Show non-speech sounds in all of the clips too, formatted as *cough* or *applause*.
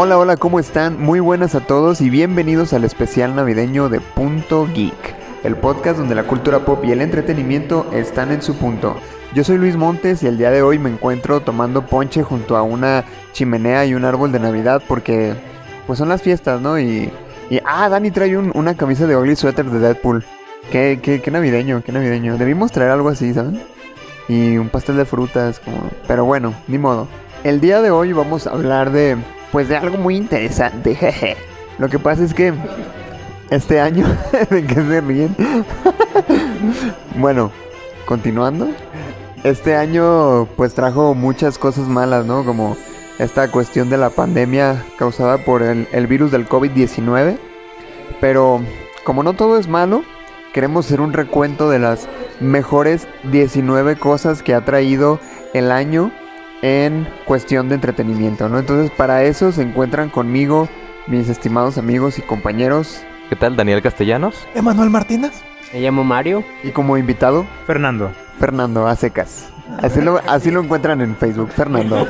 Hola, hola, ¿cómo están? Muy buenas a todos y bienvenidos al especial navideño de Punto Geek, el podcast donde la cultura pop y el entretenimiento están en su punto. Yo soy Luis Montes y el día de hoy me encuentro tomando ponche junto a una chimenea y un árbol de Navidad porque pues son las fiestas, ¿no? Y, y ah, Dani trae un- una camisa de Ugly Sweater de Deadpool. Qué, qué, qué navideño, qué navideño. Debimos traer algo así, ¿saben? Y un pastel de frutas, como... Pero bueno, ni modo. El día de hoy vamos a hablar de... Pues de algo muy interesante, *laughs* jeje. Lo que pasa es que... Este año... *laughs* ¿De qué se ríen? *laughs* bueno, continuando. Este año pues trajo muchas cosas malas, ¿no? Como esta cuestión de la pandemia causada por el, el virus del COVID-19. Pero como no todo es malo, queremos hacer un recuento de las mejores 19 cosas que ha traído el año en cuestión de entretenimiento, ¿no? Entonces para eso se encuentran conmigo mis estimados amigos y compañeros ¿Qué tal, Daniel Castellanos? Emanuel Martínez. Me llamo Mario. y como invitado Fernando. Fernando a secas. Así lo, así lo encuentran en Facebook, Fernando.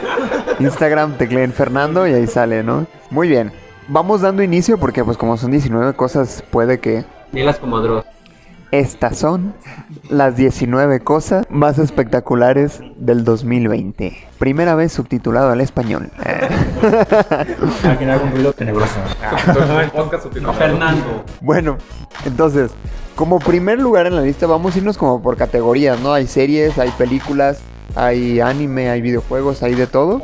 Instagram tecleen Fernando y ahí sale, ¿no? Muy bien. Vamos dando inicio porque pues como son 19 cosas puede que Dilas como Dross. Estas son las 19 cosas más espectaculares del 2020. Primera vez subtitulado al español. Tenebroso. *laughs* Fernando. Bueno, entonces, como primer lugar en la lista vamos a irnos como por categorías, ¿no? Hay series, hay películas, hay anime, hay videojuegos, hay de todo.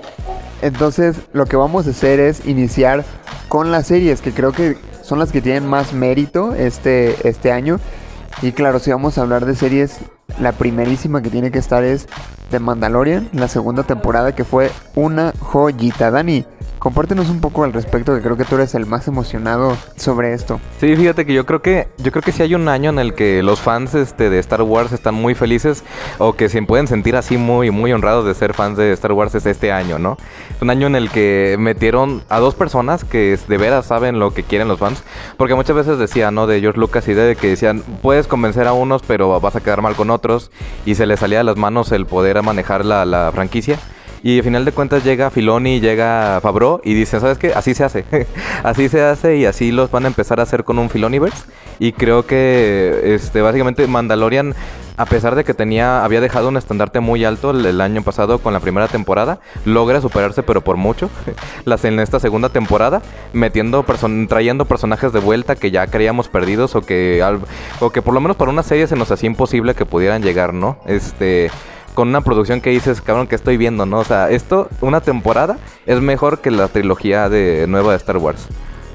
Entonces, lo que vamos a hacer es iniciar con las series, que creo que son las que tienen más mérito este, este año. Y claro, si vamos a hablar de series, la primerísima que tiene que estar es The Mandalorian, la segunda temporada que fue una joyita. Dani, compártenos un poco al respecto, que creo que tú eres el más emocionado sobre esto. Sí, fíjate que yo creo que yo creo que si hay un año en el que los fans este, de Star Wars están muy felices o que se pueden sentir así muy muy honrados de ser fans de Star Wars es este año, ¿no? Es un año en el que metieron a dos personas que de veras saben lo que quieren los fans, porque muchas veces decía, ¿no? De George Lucas y de que decían, puedes convencer a unos, pero vas a quedar mal con otros y se les salía de las manos el poder manejar la franquicia. Y al final de cuentas llega Filoni, llega Fabro y dicen, ¿sabes qué? Así se hace. *laughs* así se hace y así los van a empezar a hacer con un Filoniverse. Y creo que este básicamente Mandalorian, a pesar de que tenía, había dejado un estandarte muy alto el, año pasado con la primera temporada, logra superarse pero por mucho. *laughs* Las en esta segunda temporada, metiendo person- trayendo personajes de vuelta que ya creíamos perdidos o que o que por lo menos para una serie se nos hacía imposible que pudieran llegar, ¿no? Este con una producción que dices, cabrón, que estoy viendo, ¿no? O sea, esto, una temporada, es mejor que la trilogía de nueva de Star Wars.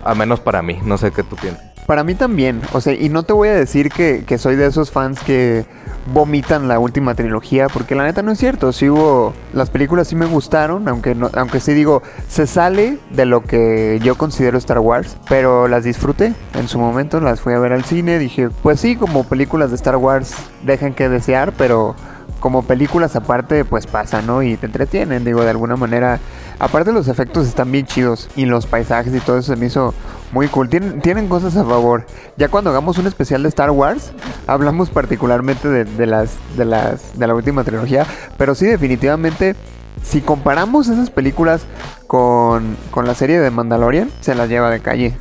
A menos para mí, no sé qué tú piensas. Para mí también, o sea, y no te voy a decir que, que soy de esos fans que vomitan la última trilogía, porque la neta no es cierto, sí hubo, las películas sí me gustaron, aunque, no, aunque sí digo, se sale de lo que yo considero Star Wars, pero las disfruté en su momento, las fui a ver al cine, dije, pues sí, como películas de Star Wars dejan que desear, pero como películas aparte, pues pasa, ¿no? Y te entretienen, digo, de alguna manera. Aparte los efectos están bien chidos y los paisajes y todo eso se me hizo muy cool. Tienen, tienen cosas a favor. Ya cuando hagamos un especial de Star Wars, hablamos particularmente de, de las, de las, de la última trilogía. Pero sí, definitivamente, si comparamos esas películas con, con la serie de Mandalorian, se las lleva de calle.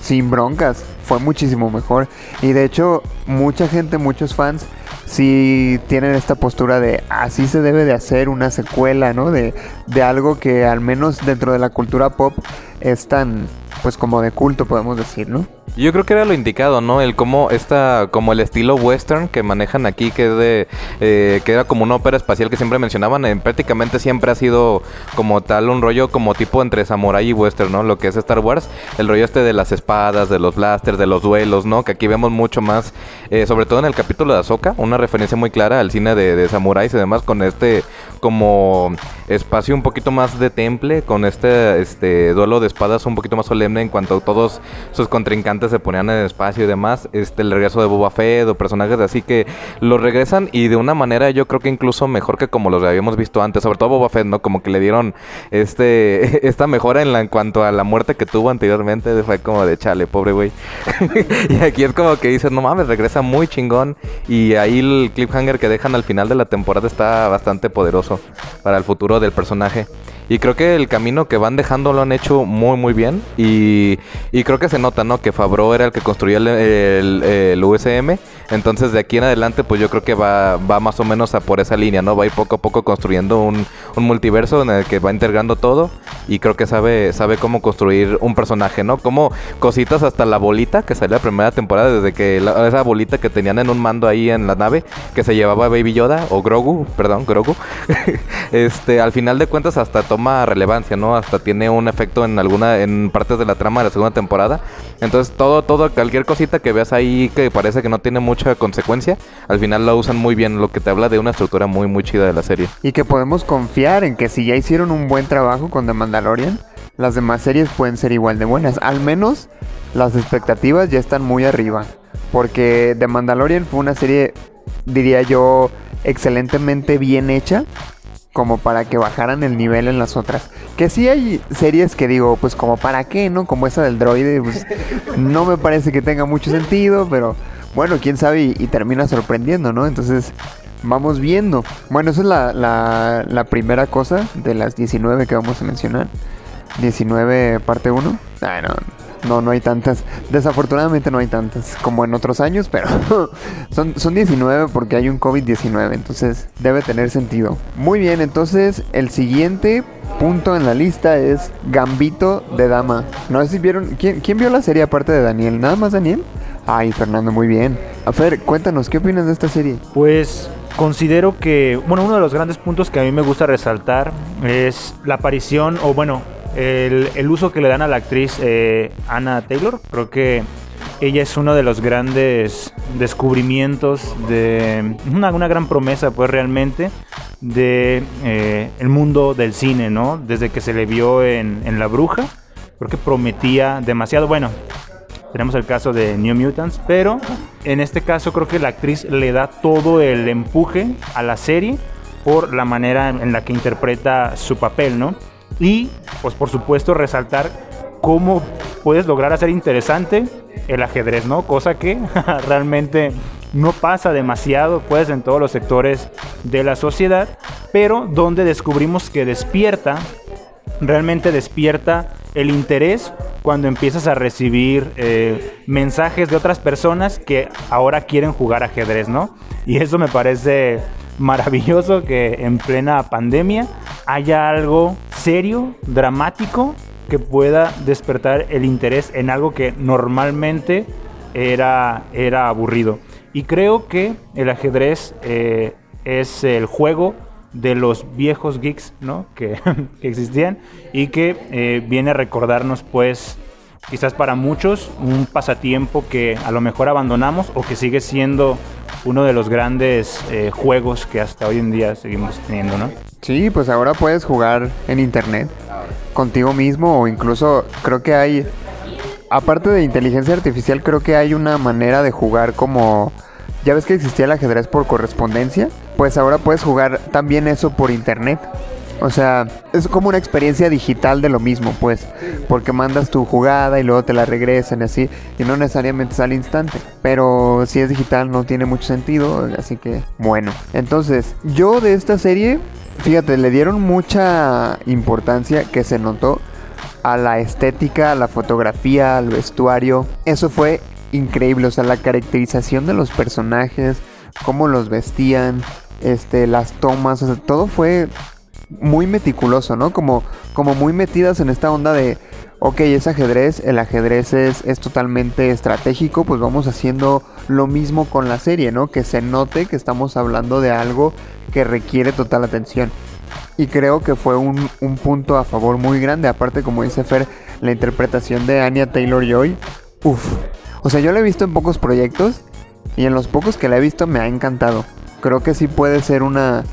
Sin broncas, fue muchísimo mejor. Y de hecho, mucha gente, muchos fans, sí tienen esta postura de así se debe de hacer una secuela, ¿no? De, de algo que al menos dentro de la cultura pop es tan, pues como de culto, podemos decir, ¿no? Yo creo que era lo indicado, ¿no? El cómo esta, como el estilo western que manejan aquí, que es de, eh, que era como una ópera espacial que siempre mencionaban, eh, prácticamente siempre ha sido como tal un rollo como tipo entre samurai y western, ¿no? Lo que es Star Wars, el rollo este de las espadas, de los blasters, de los duelos, ¿no? Que aquí vemos mucho más, eh, sobre todo en el capítulo de Ahsoka, una referencia muy clara al cine de, de samuráis y demás, con este como espacio un poquito más de temple, con este, este duelo de espadas un poquito más solemne en cuanto a todos sus contrincantes se ponían en espacio y demás. Este, el regreso de Boba Fett o personajes así que los regresan y de una manera yo creo que incluso mejor que como los habíamos visto antes, sobre todo Boba Fett, ¿no? Como que le dieron este *laughs* esta mejora en, la, en cuanto a la muerte que tuvo anteriormente, fue como de chale, pobre güey. *laughs* y aquí es como que dices, no mames, regresa muy chingón y ahí el cliffhanger que dejan al final de la temporada está bastante poderoso para el futuro del personaje. Y creo que el camino que van dejando lo han hecho muy, muy bien. Y, creo que se nota, ¿no? Que Fabro era el que construía el, el- el USM. Entonces de aquí en adelante, pues yo creo que va, va más o menos a por esa línea, ¿no? Va a poco a poco construyendo un, un multiverso en el que va integrando todo. Y creo que sabe, sabe cómo construir un personaje, ¿no? Como cositas hasta la bolita que salió la primera temporada, desde que esa bolita que tenían en un mando ahí en la nave, que se llevaba Baby Yoda, o Grogu, perdón, Grogu. *laughs* este, al final de cuentas hasta toma relevancia, ¿no? Hasta tiene un efecto en alguna, en partes de la trama de la segunda temporada. Entonces todo, todo, cualquier cosita que veas ahí que parece que no tiene mucha consecuencia, al final la usan muy bien, lo que te habla de una estructura muy, muy chida de la serie. Y que podemos confiar en que si ya hicieron un buen trabajo con The Mandalorian, las demás series pueden ser igual de buenas. Al menos las expectativas ya están muy arriba. Porque The Mandalorian fue una serie, diría yo, excelentemente bien hecha. Como para que bajaran el nivel en las otras. Que sí hay series que digo, pues como para qué, ¿no? Como esa del droide, pues no me parece que tenga mucho sentido, pero bueno, quién sabe y, termina sorprendiendo, ¿no? Entonces, vamos viendo. Bueno, esa es la, primera cosa de las 19 que vamos a mencionar. 19 parte 1. Ah, no, no, no hay tantas. Desafortunadamente no hay tantas como en otros años, pero *laughs* son, son 19 porque hay un COVID-19, entonces debe tener sentido. Muy bien, entonces el siguiente punto en la lista es Gambito de Dama. No sé si vieron. ¿Quién, quién vio la serie aparte de Daniel? ¿Nada más Daniel? Ay, Fernando, muy bien. A Fer, cuéntanos, ¿qué opinas de esta serie? Pues considero que, bueno, uno de los grandes puntos que a mí me gusta resaltar es la aparición, o bueno, el, uso que le dan a la actriz eh, Anna Taylor. Creo que ella es uno de los grandes descubrimientos de una, gran promesa, pues realmente, de eh, mundo del cine, ¿no? Desde que se le vio en, en La Bruja, creo que prometía demasiado. Bueno, tenemos el caso de New Mutants, pero en este caso creo que la actriz le da todo el empuje a la serie por la manera en la que interpreta su papel, ¿no? Y, pues por supuesto, resaltar cómo puedes lograr hacer interesante el ajedrez, ¿no? Cosa que *laughs* realmente no pasa demasiado, pues, en todos los sectores de la sociedad, pero donde descubrimos que despierta realmente despierta el interés cuando empiezas a recibir eh, mensajes de otras personas que ahora quieren jugar ajedrez, ¿no? Y eso me parece maravilloso que en plena pandemia haya algo serio, dramático, que pueda despertar el interés en algo que normalmente era, era aburrido. Y creo que el ajedrez eh, es el juego de los viejos geeks, ¿no? *laughs* Que, existían y que eh, viene a recordarnos, pues, quizás para muchos, un pasatiempo que a lo mejor abandonamos o que sigue siendo uno de los grandes eh, juegos que hasta hoy en día seguimos teniendo, ¿no? Sí, pues ahora puedes jugar en internet contigo mismo o incluso creo que hay, aparte de inteligencia artificial, creo que hay una manera de jugar como, ya ves que existía el ajedrez por correspondencia, pues ahora puedes jugar también eso por internet. O sea, es como una experiencia digital de lo mismo, pues, porque mandas tu jugada y luego te la regresan y así, y no necesariamente sale instante. Pero si es digital no tiene mucho sentido, así que bueno. Entonces, yo de esta serie, fíjate, le dieron mucha importancia que se notó a la estética, a la fotografía, al vestuario. Eso fue increíble, o sea, la caracterización de los personajes, cómo los vestían, este, las tomas, o sea, todo fue muy meticuloso, ¿no? Como, como muy metidas en esta onda de, ok, es ajedrez, el ajedrez es, es totalmente estratégico, pues vamos haciendo lo mismo con la serie, ¿no? Que se note que estamos hablando de algo que requiere total atención. Y creo que fue un, un punto a favor muy grande. Aparte, como dice Fer, la interpretación de Anya Taylor Joy. Uff. O sea, yo la he visto en pocos proyectos. Y en los pocos que la he visto me ha encantado. Creo que sí puede ser una,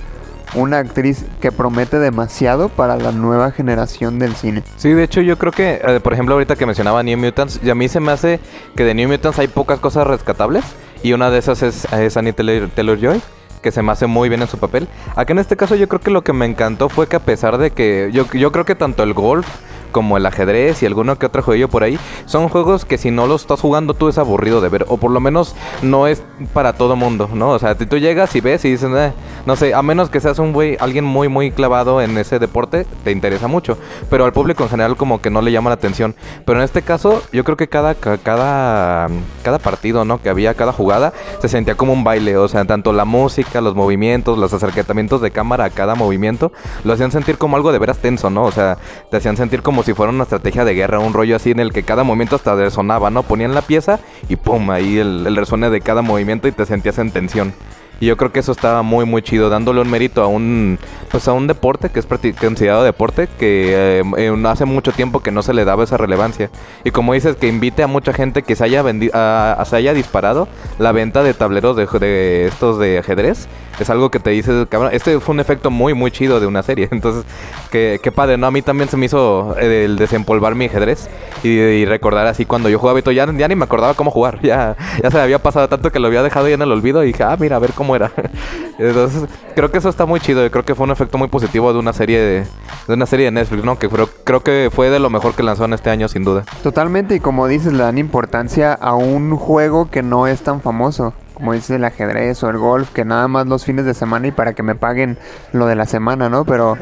una actriz que promete demasiado para la nueva generación del cine. Sí, de hecho yo creo que, eh, por ejemplo, ahorita que mencionaba New Mutants, y a mí se me hace que de New Mutants hay pocas cosas rescatables. Y una de esas es, Annie Taylor, Joy que se me hace muy bien en su papel. Aquí en este caso yo creo que lo que me encantó fue que a pesar de que yo, yo creo que tanto el golf como el ajedrez y alguno que otro jueguillo por ahí, son juegos que si no los estás jugando tú es aburrido de ver, o por lo menos no es para todo mundo, ¿no? O sea, tú llegas y ves y dices, eh, no sé, a menos que seas un güey, alguien muy, muy clavado en ese deporte, te interesa mucho, pero al público en general como que no le llama la atención. Pero en este caso, yo creo que cada, cada, cada partido, ¿no? Que había, cada jugada, se sentía como un baile, o sea, tanto la música, los movimientos, los acercamientos de cámara a cada movimiento, lo hacían sentir como algo de veras tenso, ¿no? O sea, te hacían sentir como si fuera una estrategia de guerra, un rollo así en el que cada momento hasta resonaba, ¿no? Ponían la pieza y pum, ahí el, el de cada movimiento y te sentías en tensión. Y yo creo que eso estaba muy, muy chido, dándole un mérito a un, pues a un deporte que es considerado deporte, que eh, hace mucho tiempo que no se le daba esa relevancia. Y como dices, que invite a mucha gente que se haya, a, se haya disparado la venta de tableros de, de estos de ajedrez es algo que te dices, cabrón, este fue un efecto muy, muy chido de una serie. *laughs* Entonces, qué, qué padre, ¿no? A mí también se me hizo el desempolvar mi ajedrez y, recordar así cuando yo jugaba y ya, ya, ni me acordaba cómo jugar. *laughs* Ya, ya se me había pasado tanto que lo había dejado ya en el olvido y dije, ah, mira, a ver cómo *laughs* Entonces, creo que eso está muy chido. y creo que fue un efecto muy positivo de una serie de, una serie de Netflix, ¿no? Que creo, creo que fue de lo mejor que lanzó en este año, sin duda. Totalmente, y como dices, le dan importancia a un juego que no es tan famoso como dice el ajedrez o el golf, que nada más los fines de semana y para que me paguen lo de la semana, ¿no? Pero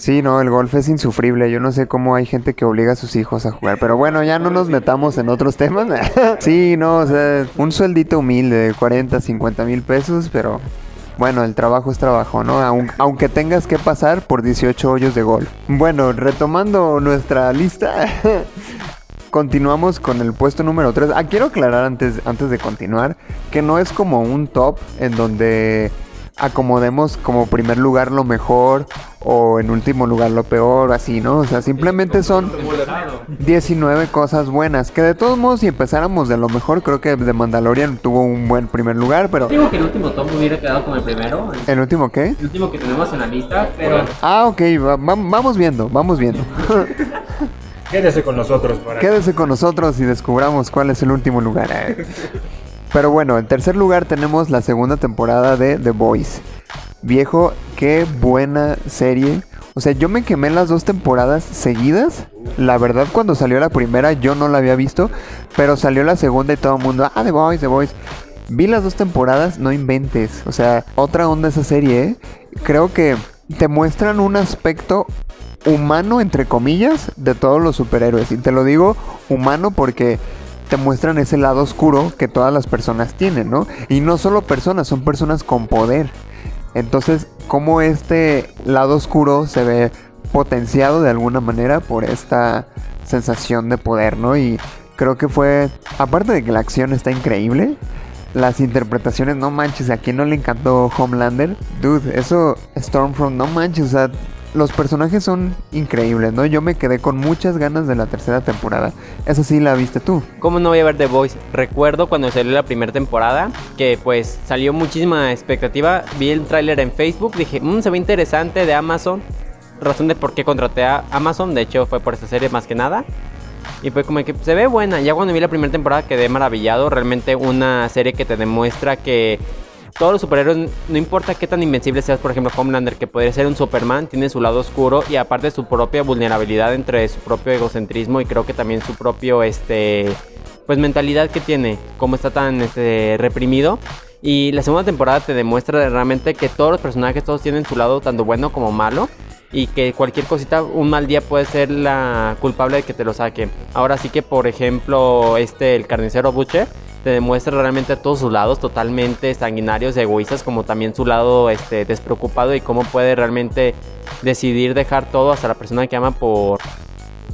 sí, no, el golf es insufrible. Yo no sé cómo hay gente que obliga a sus hijos a jugar. Pero bueno, ya no nos metamos en otros temas. *laughs* sí, no, o sea, un sueldito humilde de 40, 50 mil pesos, pero bueno, el trabajo es trabajo, ¿no? Aunque tengas que pasar por 18 hoyos de golf. Bueno, retomando nuestra lista, *laughs* continuamos con el puesto número 3. Ah, quiero aclarar antes, antes de continuar que no es como un top en donde acomodemos como primer lugar lo mejor o en último lugar lo peor, así, ¿no? O sea, simplemente son 19 cosas buenas. Que de todos modos, si empezáramos de lo mejor, creo que The Mandalorian tuvo un buen primer lugar, pero... Digo que el último top hubiera quedado como el primero. ¿El último qué? El último que tenemos en la lista, pero... Ah, ok, vamos viendo, vamos viendo. Quédese con nosotros. Quédese con nosotros y descubramos cuál es el último lugar. *laughs* Pero bueno, en tercer lugar tenemos la segunda temporada de The Boys. Viejo, qué buena serie. O sea, yo me quemé las dos temporadas seguidas. La verdad, cuando salió la primera yo no la había visto. Pero salió la segunda y todo el mundo, ah, The Boys, The Boys. Vi las dos temporadas, no inventes. O sea, otra onda esa serie, ¿eh? Creo que te muestran un aspecto humano, entre comillas, de todos los superhéroes. Y te lo digo humano porque te muestran ese lado oscuro que todas las personas tienen, ¿no? Y no solo personas, son personas con poder. Entonces, cómo este lado oscuro se ve potenciado de alguna manera por esta sensación de poder, ¿no? Y creo que fue, aparte de que la acción está increíble, las interpretaciones, no manches, a quien no le encantó Homelander, dude, eso Stormfront, no manches, o sea, los personajes son increíbles, ¿no? Yo me quedé con muchas ganas de la tercera temporada. Esa sí la viste tú. ¿Cómo no voy a ver The Voice? Recuerdo cuando salió la primera temporada que pues salió muchísima expectativa. Vi el tráiler en Facebook, dije, mmm, se ve interesante de Amazon. Razón de por qué contraté a Amazon, de hecho fue por esta serie más que nada. Y fue como que se ve buena. Ya cuando vi la primera temporada quedé maravillado. Realmente una serie que te demuestra que todos los superhéroes, no importa qué tan invencible seas, por ejemplo, Homelander, que podría ser un Superman, tiene su lado oscuro y aparte su propia vulnerabilidad entre su propio egocentrismo y creo que también su propio, este, pues mentalidad que tiene, como está tan este, reprimido. Y la segunda temporada te demuestra realmente que todos los personajes, todos tienen su lado tanto bueno como malo y que cualquier cosita, un mal día puede ser la culpable de que te lo saque. Ahora sí que, por ejemplo, este, el carnicero Butcher, te demuestra realmente todos sus lados totalmente sanguinarios egoístas, como también su lado este, despreocupado y cómo puede realmente decidir dejar todo hasta la persona que ama por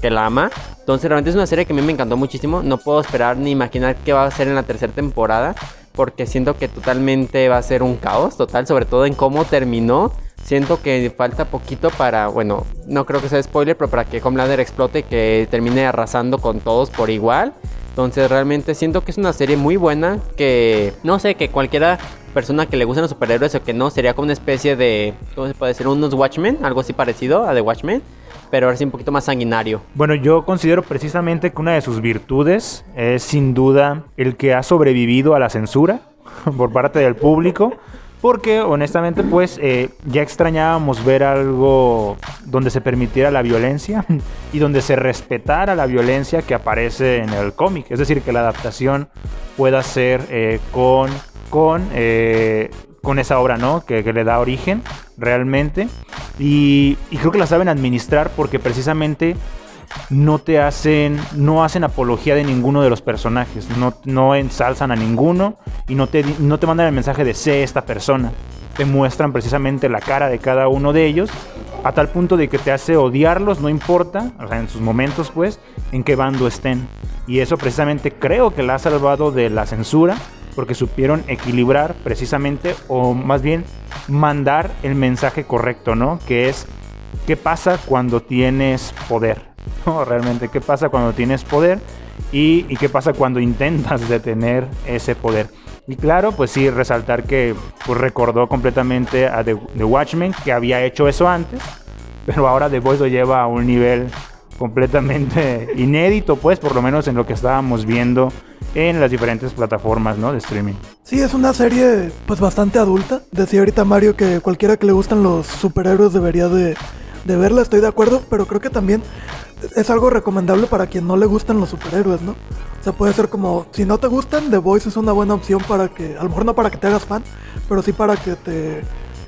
que la ama. Entonces realmente es una serie que a mí me encantó muchísimo. No puedo esperar ni imaginar qué va a ser en la tercera temporada. Porque siento que totalmente va a ser un caos total, sobre todo en cómo terminó Siento que falta poquito para, bueno, no creo que sea spoiler, pero para que Homelander explote, que termine arrasando con todos por igual. Entonces realmente siento que es una serie muy buena, que no sé, que cualquiera persona que le gusten los superhéroes o que no, sería como una especie de, ¿cómo se puede decir? Unos Watchmen, algo así parecido a The Watchmen pero ahora sí un poquito más sanguinario. Bueno, yo considero precisamente que una de sus virtudes es sin duda el que ha sobrevivido a la censura *laughs* por parte del público Porque honestamente pues eh, ya extrañábamos ver algo donde se permitiera la violencia *laughs* y donde se respetara la violencia que aparece en el cómic. Es decir, que la adaptación pueda ser eh, con, con, eh, con esa obra, ¿no? Que, le da origen realmente. Y creo que la saben administrar porque precisamente no te hacen, no hacen apología de ninguno de los personajes, no, no ensalzan a ninguno y no te, no te mandan el mensaje de sé esta persona. Te muestran precisamente la cara de cada uno de ellos a tal punto de que te hace odiarlos, no importa, o sea, en sus momentos pues, en qué bando estén. Y eso precisamente creo que la ha salvado de la censura porque supieron equilibrar precisamente o más bien mandar el mensaje correcto, ¿no? Que es qué pasa cuando tienes poder. *laughs* Realmente, ¿qué pasa cuando tienes poder? Y, qué pasa cuando intentas *laughs* detener ese poder. Y claro, pues sí, resaltar que pues, recordó completamente a The, The, Watchmen, que había hecho eso antes, pero ahora The Voice lo lleva a un nivel completamente *laughs* inédito, pues por lo menos en lo que estábamos viendo en las diferentes plataformas ¿no? de streaming. Sí, es una serie pues bastante adulta. Decía ahorita Mario que cualquiera que le gustan los superhéroes debería de, de verla, estoy de acuerdo, pero creo que también es algo recomendable para quien no le gustan los superhéroes, ¿no? O sea, puede ser como, si no te gustan, The Voice es una buena opción para que, a lo mejor no para que te hagas fan, pero sí para que te,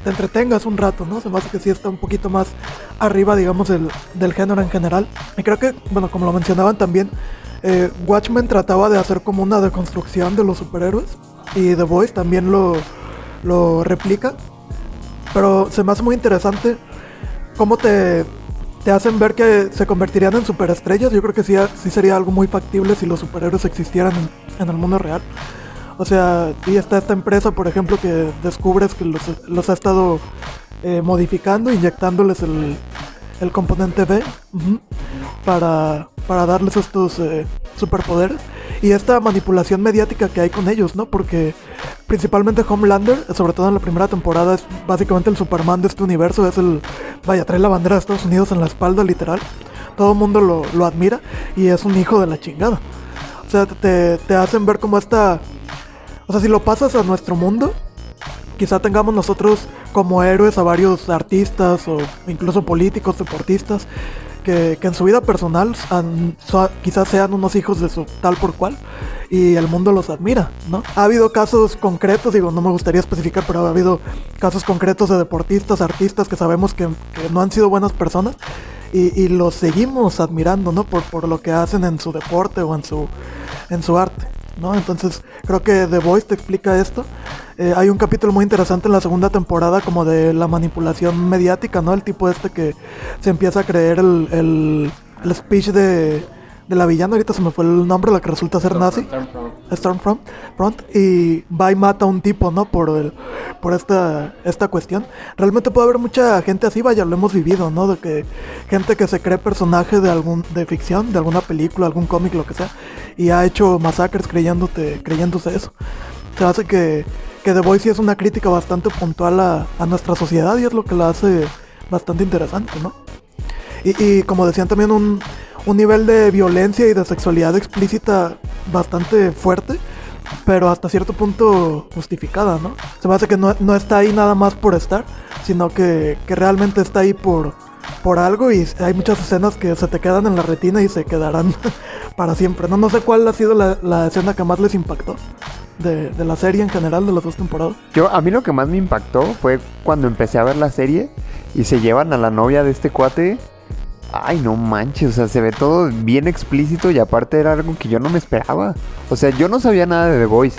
te entretengas un rato, ¿no? Se me hace que sí está un poquito más arriba, digamos, del, del género en general. Y creo que, bueno, como lo mencionaban también, eh, Watchmen trataba de hacer como una deconstrucción de los superhéroes y The Voice también lo, lo replica. Pero se me hace muy interesante cómo te, te hacen ver que se convertirían en superestrellas. Yo creo que sí, sí sería algo muy factible si los superhéroes existieran en, el mundo real. O sea, y está esta empresa, por ejemplo, que descubres que los, los ha estado eh, modificando, inyectándoles el, el componente B para, para darles estos eh, superpoderes. Y esta manipulación mediática que hay con ellos, ¿no? Porque principalmente Homelander, sobre todo en la primera temporada, es básicamente el Superman de este universo. Es el. Vaya, trae la bandera de Estados Unidos en la espalda, literal. Todo el mundo lo, lo admira y es un hijo de la chingada. O sea, te, te hacen ver como esta. O sea, si lo pasas a nuestro mundo, quizá tengamos nosotros como héroes a varios artistas o incluso políticos, deportistas, que, en su vida personal quizás sean unos hijos de su tal por cual y el mundo los admira, ¿no? Ha habido casos concretos, digo, no me gustaría especificar, pero ha habido casos concretos de deportistas, artistas que sabemos que, no han sido buenas personas y, y, los seguimos admirando, ¿no? Por, por lo que hacen en su deporte o en su, en su arte. ¿No? Entonces creo que The Voice te explica esto. Eh, hay un capítulo muy interesante en la segunda temporada como de la manipulación mediática, ¿no? El tipo este que se empieza a creer el, el, el speech de, de, la villana, ahorita se me fue el nombre, la que resulta ser nazi. Stormfront. Front, y va y mata a un tipo, ¿no? Por, el, por esta, esta cuestión. Realmente puede haber mucha gente así, vaya, lo hemos vivido, ¿no? De que gente que se cree personaje de algún de ficción, de alguna película, algún cómic, lo que sea, y ha hecho masacres creyéndote, creyéndose eso. Se hace que, que The Voice sí es una crítica bastante puntual a, a, nuestra sociedad y es lo que la hace bastante interesante, ¿no? Y, y como decían también un, un nivel de violencia y de sexualidad explícita bastante fuerte, pero hasta cierto punto justificada, ¿no? Se me hace que no, no está ahí nada más por estar, sino que, que realmente está ahí por, por algo y hay muchas escenas que se te quedan en la retina y se quedarán *laughs* para siempre. No, no sé cuál ha sido la, la escena que más les impactó. De, de, la serie en general, de las dos temporadas. Yo, a mí lo que más me impactó fue cuando empecé a ver la serie y se llevan a la novia de este cuate. Ay, no manches, o sea, se ve todo bien explícito y aparte era algo que yo no me esperaba. O sea, yo no sabía nada de The Voice,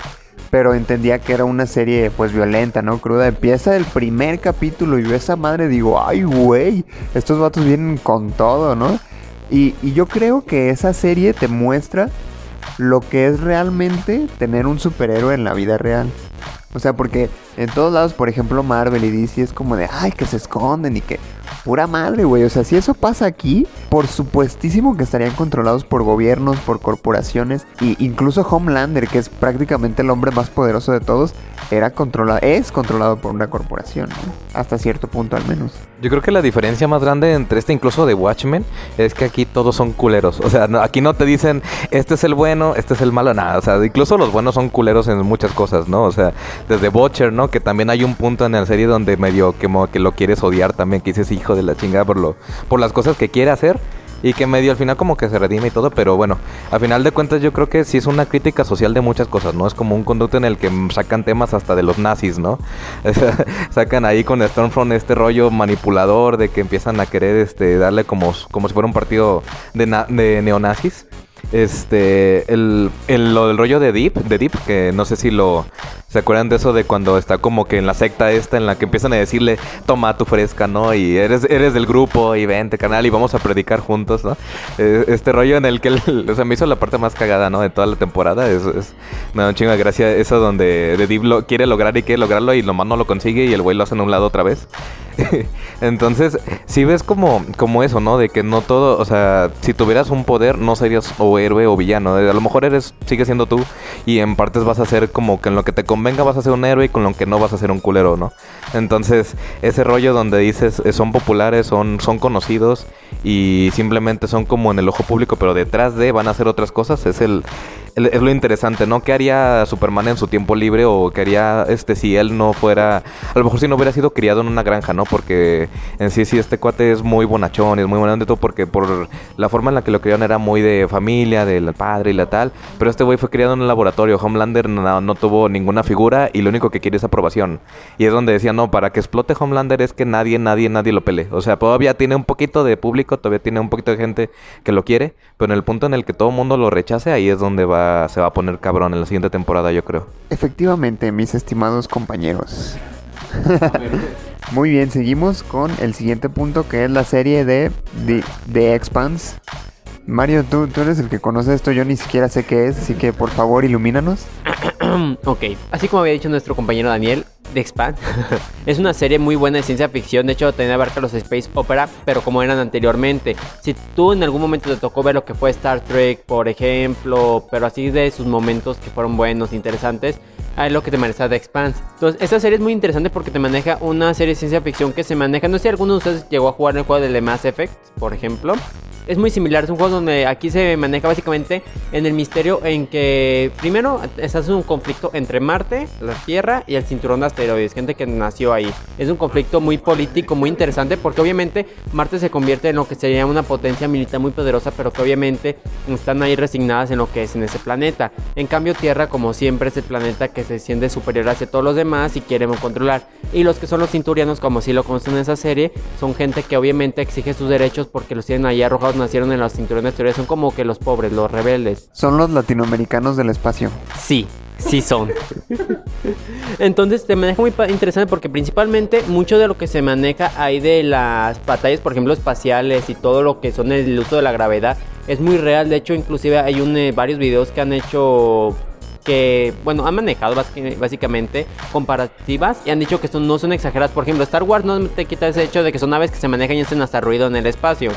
pero entendía que era una serie pues violenta, ¿no? Cruda. Empieza el primer capítulo y veo esa madre digo, ay, güey, estos vatos vienen con todo, ¿no? Y, y, yo creo que esa serie te muestra lo que es realmente tener un superhéroe en la vida real. O sea, porque en todos lados, por ejemplo, Marvel y DC es como de, ay, que se esconden y que pura madre, güey. O sea, si eso pasa aquí, por supuestísimo que estarían controlados por gobiernos, por corporaciones. Y incluso Homelander, que es prácticamente el hombre más poderoso de todos, era controlado, es controlado por una corporación, ¿no? Hasta cierto punto al menos. Yo creo que la diferencia más grande entre este incluso de Watchmen es que aquí todos son culeros. O sea, no- aquí no te dicen este es el bueno, este es el malo, nada. O sea, incluso los buenos son culeros en muchas cosas, ¿no? O sea, desde Butcher, ¿no? Que también hay un punto en la serie donde medio que, que lo quieres odiar también, que dices hijo de la chingada por, lo, por las cosas que quiere hacer. Y que medio al final como que se redime y todo, pero bueno, al final de cuentas yo creo que sí es una crítica social de muchas cosas, ¿no? Es como un conducto en el que sacan temas hasta de los nazis, ¿no? *laughs* Sacan ahí con Stormfront este rollo manipulador de que empiezan a querer este darle como, como si fuera un partido de, na- de neonazis. Este, el, el- del rollo de Deep, de Deep, que no sé si lo, ¿se acuerdan de eso de cuando está como que en la secta esta en la que empiezan a decirle, toma tu fresca, ¿no? Y eres, eres del grupo y vente, canal, y vamos a predicar juntos, ¿no? Eh, Este rollo en el que, *laughs* o sea, me hizo la parte más cagada, ¿no? De toda la temporada, es, es un chingo de gracia eso donde de Deep lo quiere lograr y quiere lograrlo y nomás no lo consigue y el güey lo hace en un lado otra vez. *laughs* Entonces, si ves como, como eso, ¿no? De que no todo, o sea, si tuvieras un poder, no serías o héroe o villano. A lo mejor eres, sigues siendo tú y en partes vas a ser como que en lo que te convenga vas a ser un héroe y con lo que no vas a ser un culero, ¿no? Entonces, ese rollo donde dices eh, son populares, son, son conocidos y simplemente son como en el ojo público, pero detrás de van a hacer otras cosas, es el- es lo interesante, ¿no? ¿Qué haría Superman en su tiempo libre o qué haría este si él no fuera, a lo mejor si no hubiera sido criado en una granja, ¿no? Porque en sí sí este cuate es muy bonachón, es muy bueno de todo porque por la forma en la que lo criaron era muy de familia, del padre y la tal, pero este güey fue criado en un laboratorio, Homelander no, no tuvo ninguna figura y lo único que quiere es aprobación. Y es donde decía, no, para que explote Homelander es que nadie, nadie, nadie lo pele. O sea, todavía tiene un poquito de público, todavía tiene un poquito de gente que lo quiere, pero en el punto en el que todo el mundo lo rechace, ahí es donde va, se va a poner cabrón en la siguiente temporada, yo creo. Efectivamente, mis estimados compañeros. *laughs* Muy bien, seguimos con el siguiente punto que es la serie de The, The Expanse. Mario, tú, tú eres el que conoce esto, yo ni siquiera sé qué es, así que por favor ilumínanos. *clears throat* ok, así como había dicho nuestro compañero Daniel, The Expanse es una serie muy buena de ciencia ficción. De hecho, también abarca los space opera, pero como eran anteriormente. Si tú en algún momento te tocó ver lo que fue Star Trek, por ejemplo, pero así de sus momentos que fueron buenos, interesantes, es lo que te maneja The Expanse. Entonces, esta serie es muy interesante porque te maneja una serie de ciencia ficción que se maneja. No sé si alguno de ustedes llegó a jugar el juego de The Mass Effect, por ejemplo. Es muy similar, es un juego donde aquí se maneja básicamente en el misterio en que primero estás en un conflicto entre Marte, la Tierra y el cinturón de asteroides, gente que nació ahí. Es un conflicto muy político, muy interesante porque obviamente Marte se convierte en lo que sería una potencia militar muy poderosa, pero que obviamente están ahí resignadas en lo que es en ese planeta. En cambio Tierra, como siempre, es el planeta que se siente superior hacia todos los demás y quieren controlar. Y los que son los cinturianos, como si lo conocen en esa serie, son gente que obviamente exige sus derechos porque los tienen ahí arrojados, nacieron en los cinturones de asteroides, son como que los pobres, los rebeldes. Son los latinoamericanos del espacio. Sí, sí son. Entonces te maneja muy interesante porque principalmente mucho de lo que se maneja ahí de las batallas, por ejemplo, espaciales y todo lo que son el uso de la gravedad, es muy real. De hecho, inclusive hay un, eh, varios videos que han hecho que, bueno, han manejado basi- básicamente comparativas y han dicho que son, no son exageradas. Por ejemplo, Star Wars no te quita ese hecho de que son naves que se manejan y hacen hasta ruido en el espacio.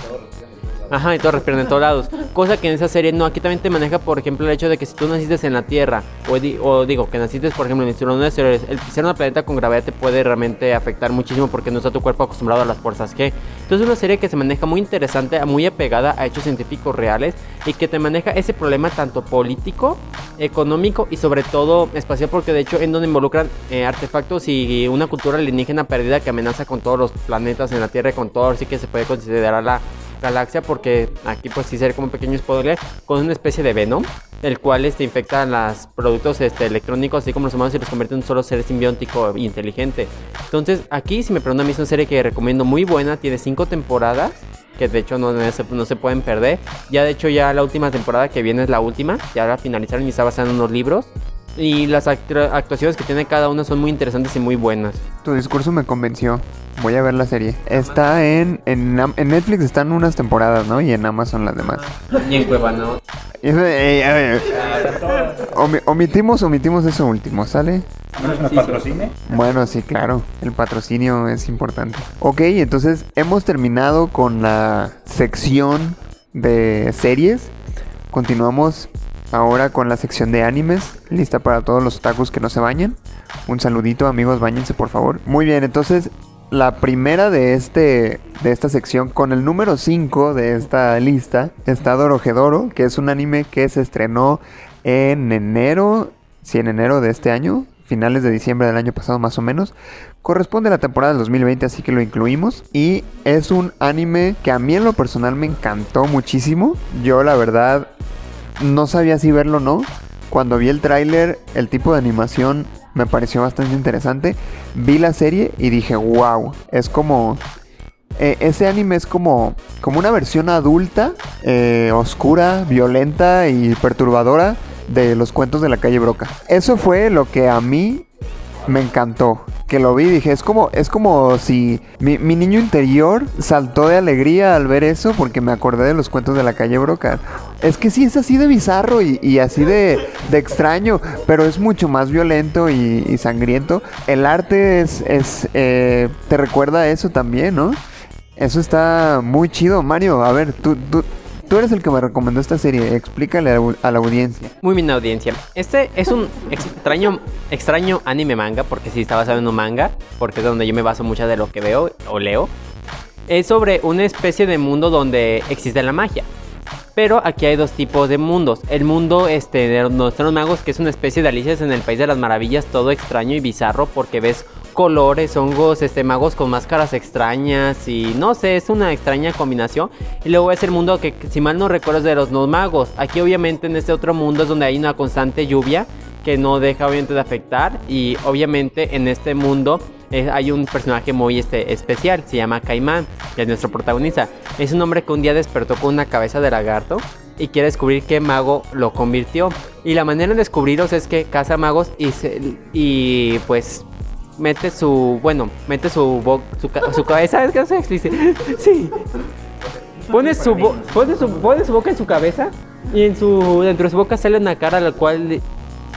Ajá, y todo respiran en todos lados. Cosa que en esa serie no, aquí también te maneja, por ejemplo, el hecho de que si tú naciste en la Tierra, o, di- o digo, que naciste, por ejemplo, en el cinturón de el pisar un planeta con gravedad te puede realmente afectar muchísimo porque no está tu cuerpo acostumbrado a las fuerzas G. Entonces es una serie que se maneja muy interesante, muy apegada a hechos científicos reales y que te maneja ese problema tanto político, económico y sobre todo espacial porque de hecho en donde involucran eh, artefactos y una cultura alienígena perdida que amenaza con todos los planetas en la Tierra y con todo, así que se puede considerar la galaxia porque aquí pues sí sería como un pequeño spoiler con una especie de venom el cual este infecta los productos este, electrónicos así como los humanos y los convierte en un solo ser simbiótico e inteligente. Entonces aquí si me preguntan a mí es una serie que recomiendo muy buena tiene cinco temporadas que de hecho no, no se, no se pueden perder. Ya de hecho ya la última temporada que viene es la última ya la finalizaron y está basada en unos libros. Y las actu- actuaciones que tiene cada una son muy interesantes y muy buenas. Tu discurso me convenció. Voy a ver la serie. Está en, en, en Netflix están unas temporadas, ¿no? Y en Amazon las demás. y en Cuevana Y eso- ey, a ver. Omi- omitimos, omitimos eso último, ¿sale? ¿No nos patrocine? Bueno, sí, claro. El patrocinio es importante. Ok, entonces hemos terminado con la sección de series. Continuamos ahora con la sección de animes. Lista para todos los otakus que no se bañan. Un saludito, amigos, bañense por favor. Muy bien, entonces la primera de este de esta sección con el número 5 de esta lista está Dorohedoro, que es un anime que se estrenó en enero, sí, en enero de este año, finales de diciembre del año pasado más o menos. Corresponde a la temporada del 2020, así que lo incluimos. Y es un anime que a mí en lo personal me encantó muchísimo. Yo la verdad no sabía si verlo o no. Cuando vi el tráiler, el tipo de animación me pareció bastante interesante. Vi la serie y dije, wow, es como... eh, ese anime es como, como una versión adulta, eh, oscura, violenta y perturbadora de los cuentos de la calle Broca. Eso fue lo que a mí me encantó. Que lo vi dije, es como, es como si mi, mi niño interior saltó de alegría al ver eso porque me acordé de los cuentos de la calle Broca. Es que sí es así de bizarro y, y así de, de extraño, pero es mucho más violento y, y sangriento. El arte es, es eh, te recuerda a eso también, ¿no? Eso está muy chido, Mario. A ver, tú, tú, tú eres el que me recomendó esta serie. Explícale a la, audiencia. Muy bien, audiencia. Este es un extraño, extraño anime manga, porque sí está basado en un manga, porque es donde yo me baso mucho de lo que veo o leo. Es sobre una especie de mundo donde existe la magia. Pero aquí hay dos tipos de mundos. El mundo este, de nuestros magos, que es una especie de Alicias en el País de las Maravillas, todo extraño y bizarro, porque ves colores, hongos, este, magos con máscaras extrañas y no sé, es una extraña combinación. Y luego es el mundo que, si mal no recuerdo, es de los no magos. Aquí obviamente en este otro mundo es donde hay una constante lluvia que no deja obviamente de afectar y obviamente en este mundo eh, hay un personaje muy este, especial, se llama Caimán, que es nuestro protagonista. Es un hombre que un día despertó con una cabeza de lagarto y quiere descubrir qué mago lo convirtió. Y la manera de descubrirlos es que caza magos y, pues mete su, bueno, mete su, bo- su, ca- su cabeza, es que no se explica. *laughs* Sí. Pone su, bo- pone, su, pone su boca en su cabeza y en su, dentro de su boca sale una cara la cual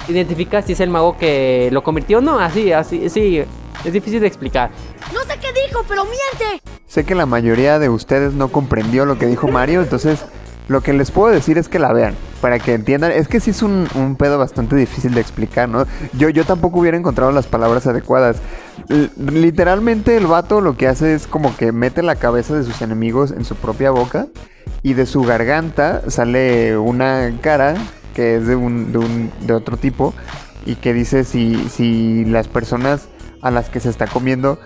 identifica si es el mago que lo convirtió o no. Así, así, sí. Es difícil de explicar. No sé qué dijo, pero miente. Sé que la mayoría de ustedes no comprendió lo que dijo Mario, entonces lo que les puedo decir es que la vean, para que entiendan. Es que sí es un, pedo bastante difícil de explicar, ¿no? Yo, yo tampoco hubiera encontrado las palabras adecuadas. Literalmente el vato lo que hace es como que mete la cabeza de sus enemigos en su propia boca y de su garganta sale una cara que es de, un, de, un- de otro tipo y que dice si, si las personas a las que se está comiendo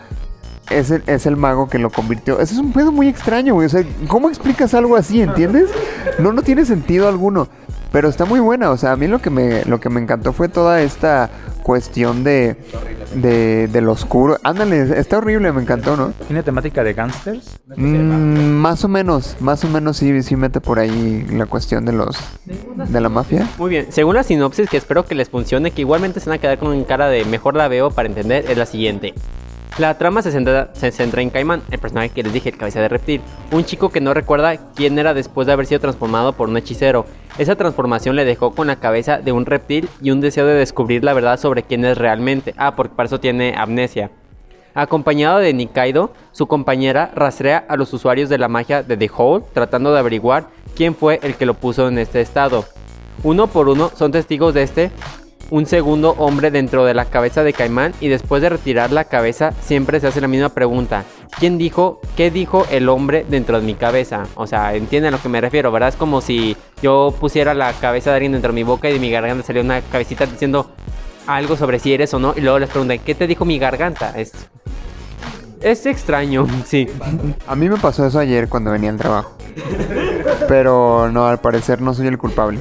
es el, es el mago que lo convirtió. Eso es un pedo muy extraño, güey. O sea, ¿cómo explicas algo así, entiendes? No, no tiene sentido alguno. Pero está muy buena. O sea, a mí lo que me, lo que me encantó fue toda esta cuestión de, de, de lo oscuro. Ándale, está horrible, me encantó, ¿no? ¿Tiene temática de gangsters? Mm, más o menos, más o menos sí, sí mete por ahí la cuestión de los de la mafia. Muy bien, según la sinopsis que espero que les funcione, que igualmente se van a quedar con cara de mejor la veo para entender, es la siguiente. La trama se centra, en Caimán, el personaje que les dije, el cabeza de reptil, un chico que no recuerda quién era después de haber sido transformado por un hechicero. Esa transformación le dejó con la cabeza de un reptil y un deseo de descubrir la verdad sobre quién es realmente. Ah, porque para eso tiene amnesia. Acompañado de Nikaido, su compañera rastrea a los usuarios de la magia de The Hole tratando de averiguar quién fue el que lo puso en este estado. Uno por uno son testigos de este un segundo hombre dentro de la cabeza de Caimán y después de retirar la cabeza siempre se hace la misma pregunta. ¿Quién dijo, qué dijo el hombre dentro de mi cabeza? O sea, entienden a lo que me refiero, ¿verdad? Es como si yo pusiera la cabeza de alguien dentro de mi boca y de mi garganta saliera una cabecita diciendo algo sobre si eres o no y luego les preguntan, ¿qué te dijo mi garganta? Es, es extraño, *laughs* sí. A mí me pasó eso ayer cuando venía al trabajo. Pero no, al parecer no soy el culpable.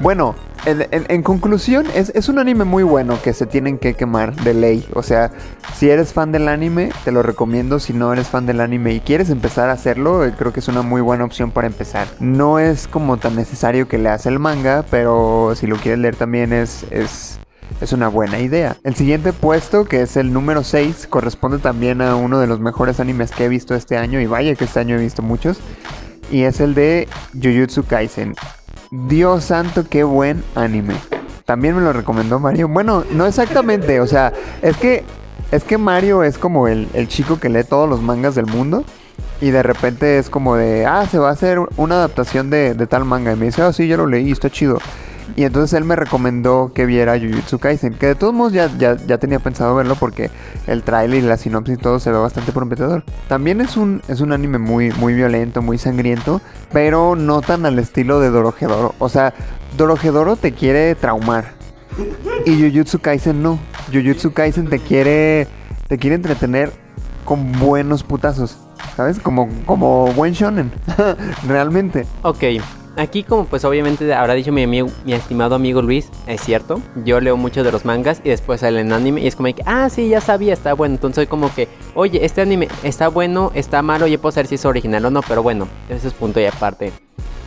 Bueno, en, conclusión, es, es un anime muy bueno que se tienen que quemar de ley. O sea, si eres fan del anime, te lo recomiendo. Si no eres fan del anime y quieres empezar a hacerlo, eh, creo que es una muy buena opción para empezar. No es como tan necesario que leas el manga, pero si lo quieres leer también es... es es una buena idea. El siguiente puesto, que es el número 6, corresponde también a uno de los mejores animes que he visto este año. Y vaya que este año he visto muchos. Y es el de Jujutsu Kaisen. Dios santo, qué buen anime. También me lo recomendó Mario. Bueno, no exactamente. O sea, es que, es que Mario es como el, el chico que lee todos los mangas del mundo. Y de repente es como de, ah, se va a hacer una adaptación de, de tal manga. Y me dice, ah, sí, ya lo leí, está chido. Y entonces él me recomendó que viera Jujutsu Kaisen, que de todos modos ya, ya, ya tenía pensado verlo porque el trailer y la sinopsis y todo se ve bastante prometedor. También es un, es un anime muy, muy violento, muy sangriento, pero no tan al estilo de Dorohedoro. O sea, Dorohedoro te quiere traumar. Y Jujutsu Kaisen no. Jujutsu Kaisen te quiere, te quiere entretener con buenos putazos. ¿Sabes? Como, como buen shonen. *laughs* Realmente. Ok, aquí como pues obviamente habrá dicho mi, amigo, mi estimado amigo Luis, es cierto, yo leo mucho de los mangas y después sale en anime y es como que, ah, sí, ya sabía, está bueno, entonces soy como que, oye, este anime está bueno, está malo, ya puedo saber si es original o no, pero bueno, ese es punto y aparte.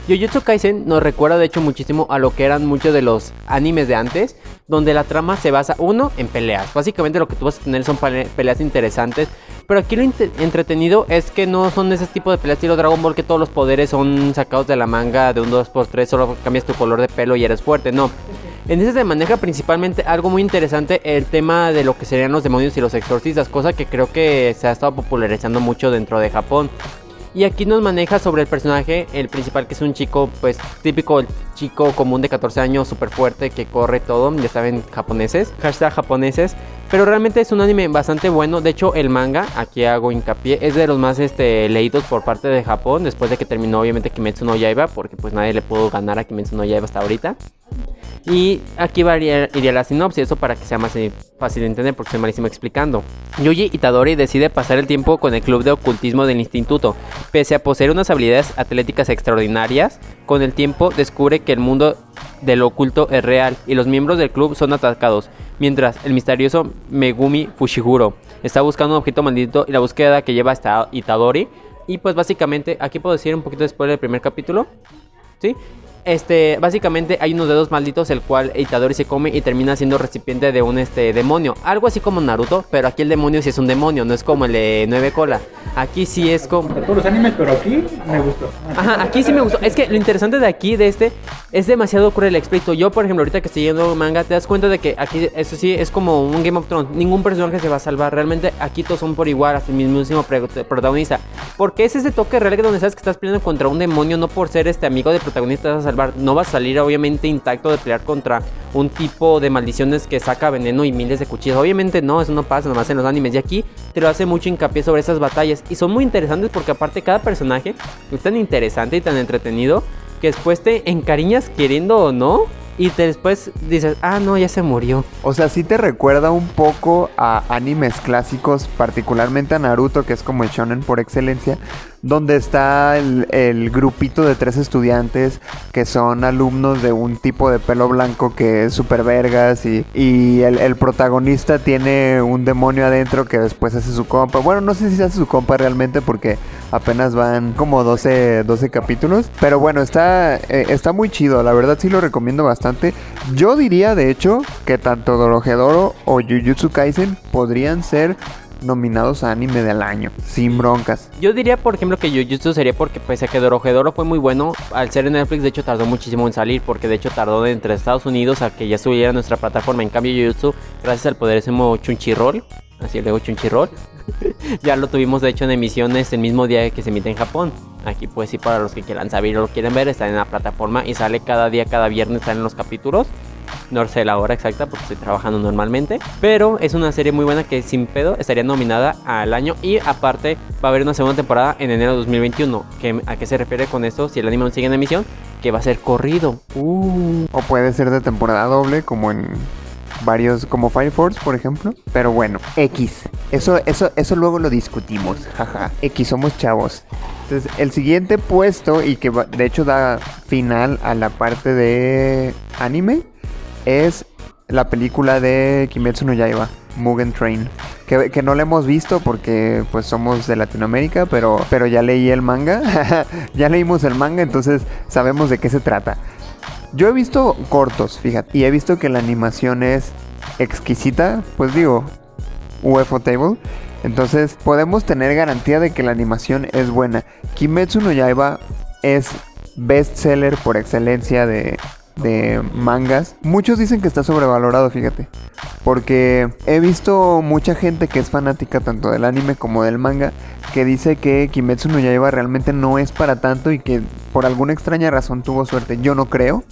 Jujutsu Kaisen nos recuerda de hecho muchísimo a lo que eran muchos de los animes de antes, donde la trama se basa, uno, en peleas. Básicamente lo que tú vas a tener son pele- peleas interesantes, pero aquí lo entretenido es que no son ese tipo de peleas estilo Dragon Ball que todos los poderes son sacados de la manga de un 2x3, solo cambias tu color de pelo y eres fuerte, no. En ese se maneja principalmente algo muy interesante, el tema de lo que serían los demonios y los exorcistas, cosa que creo que se ha estado popularizando mucho dentro de Japón. Y aquí nos maneja sobre el personaje, el principal que es un chico, pues típico, chico común de 14 años, súper fuerte, que corre todo, ya saben, japoneses, hashtag japoneses. Pero realmente es un anime bastante bueno, de hecho el manga, aquí hago hincapié, es de los más este, leídos por parte de Japón, después de que terminó obviamente Kimetsu no Yaiba, porque pues nadie le pudo ganar a Kimetsu no Yaiba hasta ahorita. Y aquí iría la sinopsis, eso para que sea más eh, fácil de entender porque soy malísimo explicando. Yuji Itadori decide pasar el tiempo con el club de ocultismo del instituto. Pese a poseer unas habilidades atléticas extraordinarias, con el tiempo descubre que el mundo del oculto es real y los miembros del club son atacados, mientras el misterioso Megumi Fushiguro está buscando un objeto maldito y la búsqueda que lleva hasta Itadori. Y pues básicamente, aquí puedo decir un poquito después del primer capítulo. ¿Sí? Este, básicamente hay unos dedos malditos el cual Itadori se come y termina siendo recipiente de un este demonio. Algo así como Naruto, pero aquí el demonio sí es un demonio, no es como el de nueve cola. Aquí sí es como... Todos los animes, pero aquí me gustó. Ajá, aquí sí me gustó. Es que lo interesante de aquí, de este, es demasiado cruel. Explico. Yo, por ejemplo, ahorita que estoy viendo manga, te das cuenta de que aquí, eso sí, es como un Game of Thrones. Ningún personaje se va a salvar. Realmente, aquí todos son por igual, hasta el mismísimo protagonista. Porque es ese toque real que donde sabes que estás peleando contra un demonio, no por ser este amigo del protagonista vas a No vas a salir, obviamente, intacto de pelear contra un tipo de maldiciones que saca veneno y miles de cuchillos. Obviamente, no, eso no pasa nomás en los animes. Y aquí te lo hace mucho hincapié sobre esas batallas. Y son muy interesantes porque, aparte, cada personaje es tan interesante y tan entretenido que después te encariñas queriendo o no. Y te después dices, ah, no, ya se murió. O sea, sí te recuerda un poco a animes clásicos, particularmente a Naruto, que es como el shonen por excelencia, donde está el, grupito de tres estudiantes que son alumnos de un tipo de pelo blanco que es super vergas y, y el, protagonista tiene un demonio adentro que después hace su compa. Bueno, no sé si hace su compa realmente porque apenas van como 12, 12 capítulos, pero bueno, está, eh, está muy chido, la verdad sí lo recomiendo bastante. Yo diría de hecho que tanto Dorohedoro o Jujutsu Kaisen podrían ser nominados a anime del año, sin broncas. Yo diría, por ejemplo, que Jujutsu sería porque pese a que Dorohedoro fue muy bueno, al ser en Netflix, de hecho tardó muchísimo en salir, porque de hecho tardó de entre Estados Unidos a que ya subiera nuestra plataforma. En cambio, Jujutsu, gracias al poderísimo Chunchirol, así luego Chunchirol, *laughs* ya lo tuvimos de hecho en emisiones el mismo día que se emite en Japón. Aquí pues sí, para los que quieran saber o lo quieren ver, está en la plataforma y sale cada día, cada viernes salen los capítulos. No sé la hora exacta porque estoy trabajando normalmente. Pero es una serie muy buena que sin pedo estaría nominada al año. Y aparte va a haber una segunda temporada en enero de 2021. ¿Qué- ¿A qué se refiere con esto? Si el anime no sigue en emisión, que va a ser corrido. Uh. O puede ser de temporada doble, como en varios, como Fire Force, por ejemplo. Pero bueno, X. Eso, eso, eso luego lo discutimos. *laughs* Jaja. X, somos chavos. Entonces, el siguiente puesto, y que de hecho da final a la parte de anime, es la película de Kimetsu no Yaiba, Mugen Train. Que, que no la hemos visto porque pues somos de Latinoamérica, pero, pero ya leí el manga. *laughs* ya leímos el manga, entonces sabemos de qué se trata. Yo he visto cortos, fíjate, y he visto que la animación es exquisita, pues digo, UFO Table. Entonces podemos tener garantía de que la animación es buena. Kimetsu no Yaiba es bestseller por excelencia de, de mangas. Muchos dicen que está sobrevalorado, fíjate. Porque he visto mucha gente que es fanática tanto del anime como del manga que dice que Kimetsu no Yaiba realmente no es para tanto y que por alguna extraña razón tuvo suerte. Yo no creo.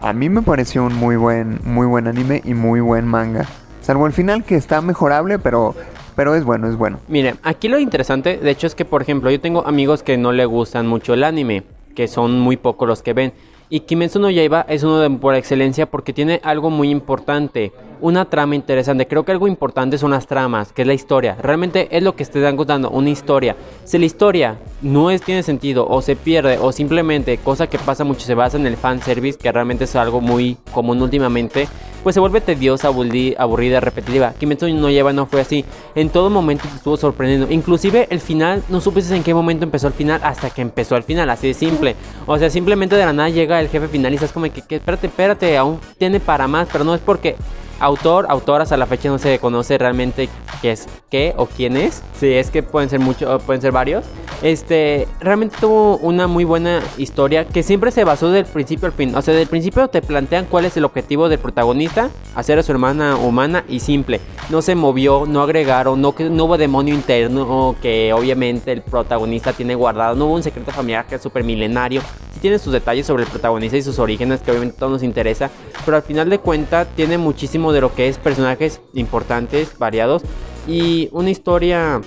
a mí me pareció un muy buen, muy buen anime y muy buen manga. Salvo el final que está mejorable, pero, pero es bueno, es bueno. Mire, aquí lo interesante, de hecho, es que, por ejemplo, yo tengo amigos que no le gustan mucho el anime, que son muy pocos los que ven. Y Kimetsu no Yaiba es uno de por excelencia porque tiene algo muy importante, una trama interesante. Creo que algo importante son las tramas, que es la historia. Realmente es lo que te están contando, una historia. Si la historia no tiene sentido o se pierde o simplemente, cosa que pasa mucho, se basa en el fanservice, que realmente es algo muy común últimamente, pues se vuelve tediosa, aburri- aburrida, repetitiva. Kimetsu no Yaiba no fue así. En todo momento te estuvo sorprendiendo. Inclusive el final, no supiste en qué momento empezó el final hasta que empezó el final, así de simple. O sea, simplemente de la nada llega el jefe final y estás como que espérate, espérate, aún tiene para más, pero no es porque autor, autoras a la fecha no se conoce realmente qué es qué o quién es. Si es que pueden ser muchos, pueden ser varios. Este, realmente tuvo una muy buena historia que siempre se basó del principio al fin. O sea, del principio te plantean cuál es el objetivo del protagonista, hacer a su hermana humana y simple. No se movió, no agregaron, no, hubo demonio interno que obviamente el protagonista tiene guardado, no hubo un secreto familiar que es súper milenario. Sí tiene sus detalles sobre el protagonista y sus orígenes que obviamente todo nos interesa, pero al final de cuentas tiene muchísimo de lo que es personajes importantes, variados y una historia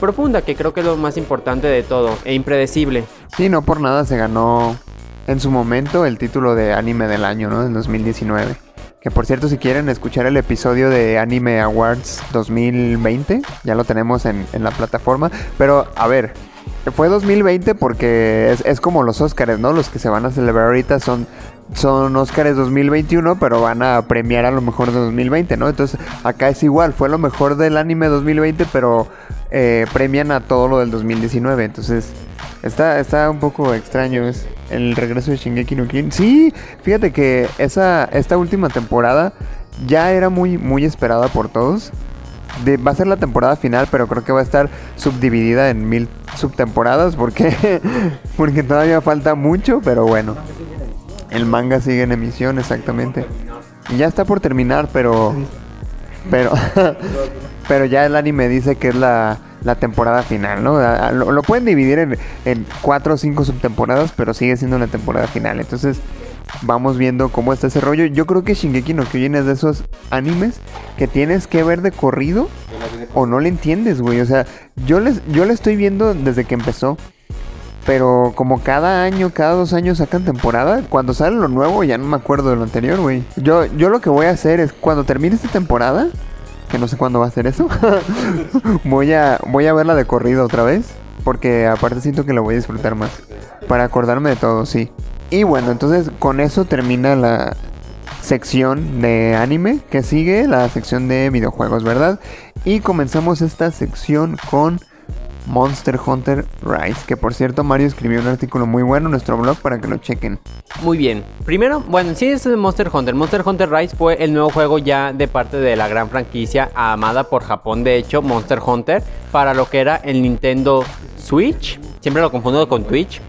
profunda que creo que es lo más importante de todo e impredecible. Sí, no por nada se ganó en su momento el título de anime del año, ¿no? En 2019. Que por cierto, si quieren escuchar el episodio de Anime Awards 2020, ya lo tenemos en, en la plataforma. Pero, a ver, fue 2020 porque es, es como los Oscars, ¿no? Los que se van a celebrar ahorita son, son Oscars 2021, pero van a premiar a lo mejor de 2020, ¿no? Entonces, acá es igual, fue lo mejor del anime 2020, pero eh, premian a todo lo del 2019. Entonces, Está, está un poco extraño es el regreso de Shingeki no Kyojin. Sí, fíjate que esa, esta última temporada ya era muy, muy esperada por todos. Va a ser la temporada final, pero creo que va a estar subdividida en mil subtemporadas porque, *laughs* porque todavía falta mucho, pero bueno. El manga sigue en emisión, exactamente. Y ya está por terminar, pero... Pero... *laughs* pero ya el anime dice que es la, la temporada final, ¿no? Lo pueden dividir en, en cuatro o cinco subtemporadas, pero sigue siendo la temporada final. Entonces, vamos viendo cómo está ese rollo. Yo creo que Shingeki no Kyojin es de esos animes que tienes que ver de corrido o no le entiendes, güey. O sea, yo les, yo le estoy viendo desde que empezó. Pero como cada año, cada dos años sacan temporada, cuando sale lo nuevo ya no me acuerdo de lo anterior, güey. Yo, yo lo que voy a hacer es cuando termine esta temporada, que no sé cuándo va a ser eso, *laughs* voy a, voy a verla de corrido otra vez. Porque aparte siento que la voy a disfrutar más. Para acordarme de todo, sí. Y bueno, entonces con eso termina la sección de anime. Que sigue la sección de videojuegos, ¿verdad? Y comenzamos esta sección con Monster Hunter Rise. Que por cierto, Mario escribió un artículo muy bueno en nuestro blog para que lo chequen. Muy bien. Primero, bueno, sí es Monster Hunter. Monster Hunter Rise fue el nuevo juego ya de parte de la gran franquicia amada por Japón, de hecho, Monster Hunter, para lo que era el Nintendo Switch. Siempre lo confundo con Twitch.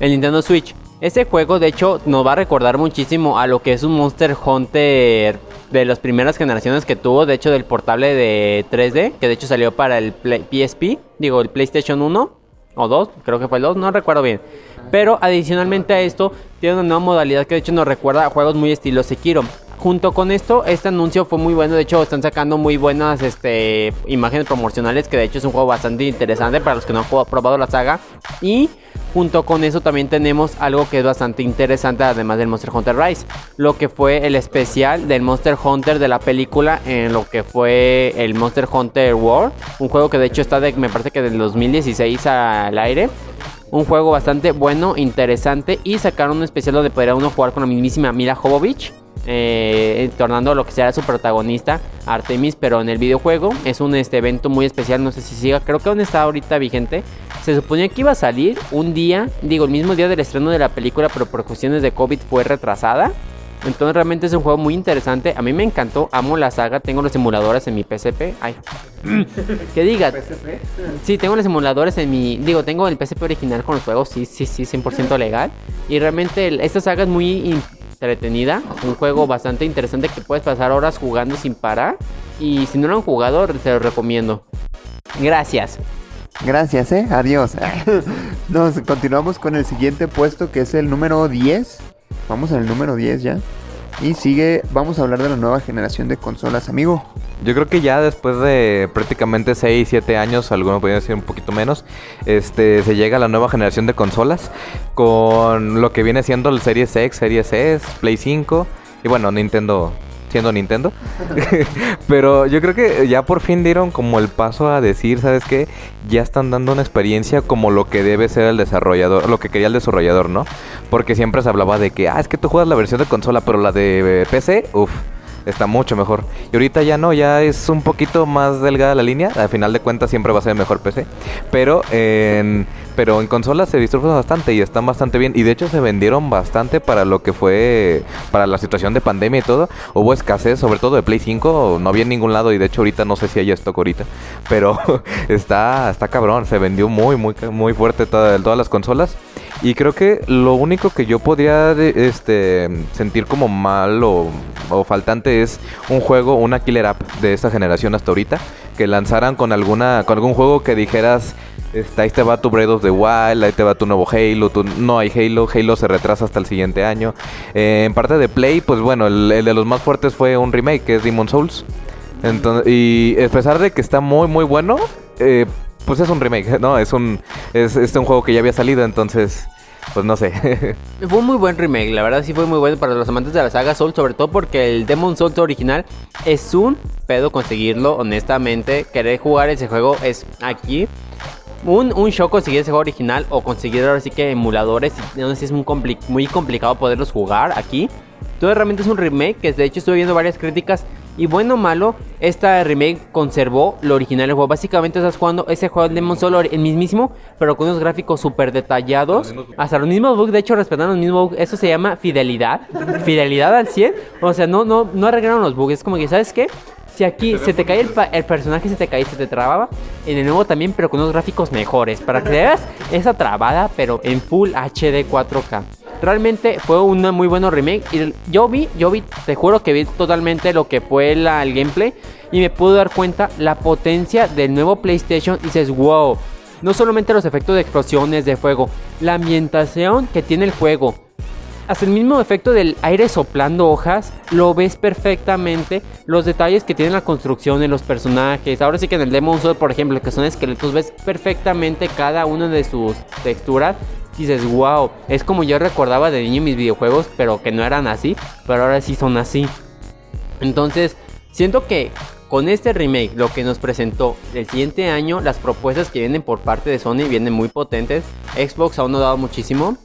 El Nintendo Switch. Ese juego, de hecho, nos va a recordar muchísimo a lo que es un Monster Hunter de las primeras generaciones que tuvo, de hecho, del portable de 3D, que de hecho salió para el PSP, digo, el PlayStation 1 o 2, creo que fue el 2, no recuerdo bien. Pero adicionalmente a esto, tiene una nueva modalidad que de hecho nos recuerda a juegos muy estilo Sekiro. Junto con esto, este anuncio fue muy bueno. De hecho, están sacando muy buenas este, imágenes promocionales. Que de hecho es un juego bastante interesante para los que no han probado la saga. Y junto con eso también tenemos algo que es bastante interesante, además del Monster Hunter Rise. Lo que fue el especial del Monster Hunter de la película en lo que fue el Monster Hunter World. Un juego que de hecho está de, me parece que del 2016 al aire. Un juego bastante bueno, interesante. Y sacaron un especial donde podría uno jugar con la mismísima Mila Jovovich. Eh, tornando lo que será su protagonista, Artemis, pero en el videojuego. Es un este, evento muy especial, no sé si siga, creo que aún está ahorita vigente. Se suponía que iba a salir un día, digo, el mismo día del estreno de la película, pero por cuestiones de COVID fue retrasada. Entonces realmente es un juego muy interesante. A mí me encantó, amo la saga, tengo los simuladores en mi PSP. Ay, *laughs* que diga. Sí, tengo los simuladores en mi. Digo, tengo el PSP original con los juegos, sí, sí, sí, 100% legal. Y realmente el- esta saga es muy entretenida. Un juego bastante interesante que puedes pasar horas jugando sin parar. Y si no lo han jugado, se lo recomiendo. Gracias. Gracias, eh. Adiós. *laughs* Nos continuamos con el siguiente puesto que es el número 10. Vamos el número 10 ya. Y sigue, vamos a hablar de la nueva generación de consolas, amigo. Yo creo que ya después de prácticamente 6, 7 años, algunos podrían decir un poquito menos, este, se llega a la nueva generación de consolas con lo que viene siendo el Series X, Series S, Play 5 y bueno, Nintendo siendo Nintendo. *laughs* Pero yo creo que ya por fin dieron como el paso a decir, ¿sabes qué? Ya están dando una experiencia como lo que debe ser el desarrollador, lo que quería el desarrollador, ¿no? Porque siempre se hablaba de que, ah, es que tú juegas la versión de consola, pero la de PC, uff está mucho mejor. Y ahorita ya no, ya es un poquito más delgada la línea. Al final de cuentas siempre va a ser mejor PC. Pero en, pero en consolas se disfrutan bastante y están bastante bien. Y de hecho se vendieron bastante para lo que fue, para la situación de pandemia y todo. Hubo escasez, sobre todo de Play 5. No había en ningún lado y de hecho ahorita no sé si hay stock ahorita. *laughs* Pero *laughs* está, está cabrón. Se vendió muy, muy, muy fuerte todas las consolas. Y creo que lo único que yo podría este, sentir como mal o, faltante es un juego, una killer app de esta generación hasta ahorita. Que lanzaran con alguna con algún juego que dijeras, este, ahí te va tu Breath of the Wild, ahí te va tu nuevo Halo, no hay Halo, Halo se retrasa hasta el siguiente año. Eh, en parte de Play, pues bueno, el, de los más fuertes fue un remake, que es Demon Souls. Y a pesar de que está muy muy bueno, eh, pues es un remake, ¿no? Es un, es, es un juego que ya había salido, entonces pues no sé. *laughs* fue un muy buen remake, la verdad sí fue muy bueno para los amantes de la saga Soul, sobre todo porque el Demon Souls original es un pedo conseguirlo, honestamente. Querer jugar ese juego es aquí. Un, un show conseguir ese juego original o conseguir ahora sí que emuladores. No sé si es muy, complicado poderlos jugar aquí. Todo realmente es un remake que de hecho estuve viendo varias críticas y bueno o malo, esta remake conservó lo original del juego. Básicamente estás jugando ese juego de Demon Soul el mismísimo, pero con unos gráficos súper detallados. Hasta los mismos bugs, de hecho respetando los mismos bugs. Eso se llama fidelidad. fidelidad al 100. O sea, no, no, no arreglaron los bugs. Es como que, ¿sabes qué? Si aquí se te cae el, personaje, se te cae, se te trababa. En el nuevo también, pero con unos gráficos mejores. Para que veas esa trabada, pero en Full HD 4K. Realmente fue un muy bueno remake. Y yo vi, yo vi, te juro que vi totalmente lo que fue la, el gameplay. Y me pude dar cuenta la potencia del nuevo PlayStation. Y dices, wow. No solamente los efectos de explosiones, de fuego, la ambientación que tiene el juego. Hasta el mismo efecto del aire soplando hojas, lo ves perfectamente. Los detalles que tiene la construcción de los personajes. Ahora sí que en el Demon Soul, por ejemplo, que son esqueletos, ves perfectamente cada una de sus texturas dices, wow, es como yo recordaba de niño mis videojuegos, pero que no eran así, pero ahora sí son así. Entonces, siento que con este remake, lo que nos presentó el siguiente año, las propuestas que vienen por parte de Sony vienen muy potentes. Xbox aún no ha dado muchísimo,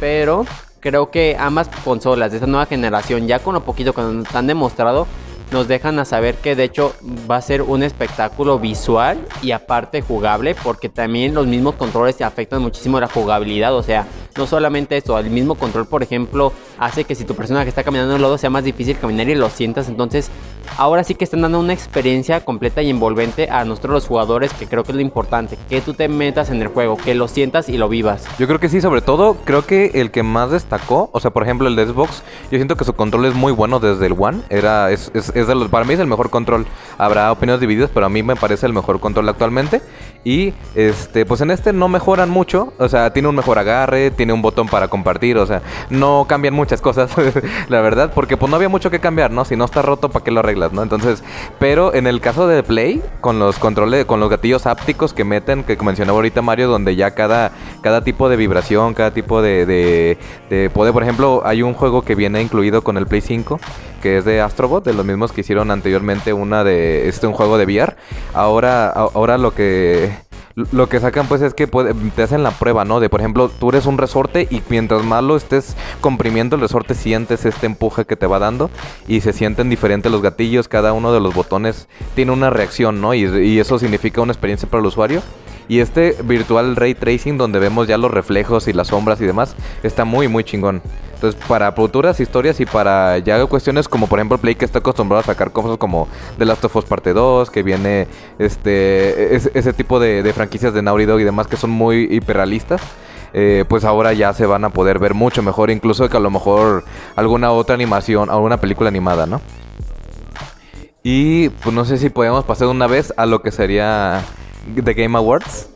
pero creo que ambas consolas de esta nueva generación, ya con lo poquito que nos han demostrado, nos dejan a saber que de hecho va a ser un espectáculo visual y aparte jugable porque también los mismos controles afectan muchísimo la jugabilidad, o sea, no solamente eso, el mismo control por ejemplo hace que si tu personaje está caminando en el lodo sea más difícil caminar y lo sientas, entonces ahora sí que están dando una experiencia completa y envolvente a nosotros los jugadores, que creo que es lo importante, que tú te metas en el juego, que lo sientas y lo vivas. Yo creo que sí, sobre todo creo que el que más destacó, o sea, por ejemplo el Xbox, yo siento que su control es muy bueno desde el One, era es, es, de los, para mí es el mejor control. Habrá opiniones divididas, pero a mí me parece el mejor control actualmente. Y este, pues en este no mejoran mucho, o sea, tiene un mejor agarre, tiene un botón para compartir, o sea, no cambian muchas cosas, *laughs* la verdad, porque pues no había mucho que cambiar, ¿no? Si no está roto, ¿para qué lo arreglas, no? Entonces, pero en el caso de Play, con los controles, con los gatillos ápticos que meten, que mencionaba ahorita Mario, donde ya cada, cada tipo de vibración, cada tipo de, de, de poder, por ejemplo, hay un juego que viene incluido con el Play 5 que es de Astrobot, de los mismos que hicieron anteriormente una de este un juego de VR. Ahora ahora lo que lo que sacan pues es que te hacen la prueba, ¿no? De por ejemplo, tú eres un resorte y mientras más lo estés comprimiendo el resorte sientes este empuje que te va dando y se sienten diferentes los gatillos, cada uno de los botones tiene una reacción, ¿no? Y eso significa una experiencia para el usuario. Y este virtual ray tracing donde vemos ya los reflejos y las sombras y demás está muy muy chingón. Entonces, para futuras historias y para ya cuestiones como por ejemplo Play que está acostumbrado a sacar cosas como The Last of Us Parte 2, que viene este ese tipo de, franquicias de Naughty y demás que son muy hiperrealistas. Eh, pues ahora ya se van a poder ver mucho mejor, incluso que a lo mejor alguna otra animación, alguna película animada, ¿no? Y pues no sé si podemos pasar una vez a lo que sería The Game Awards.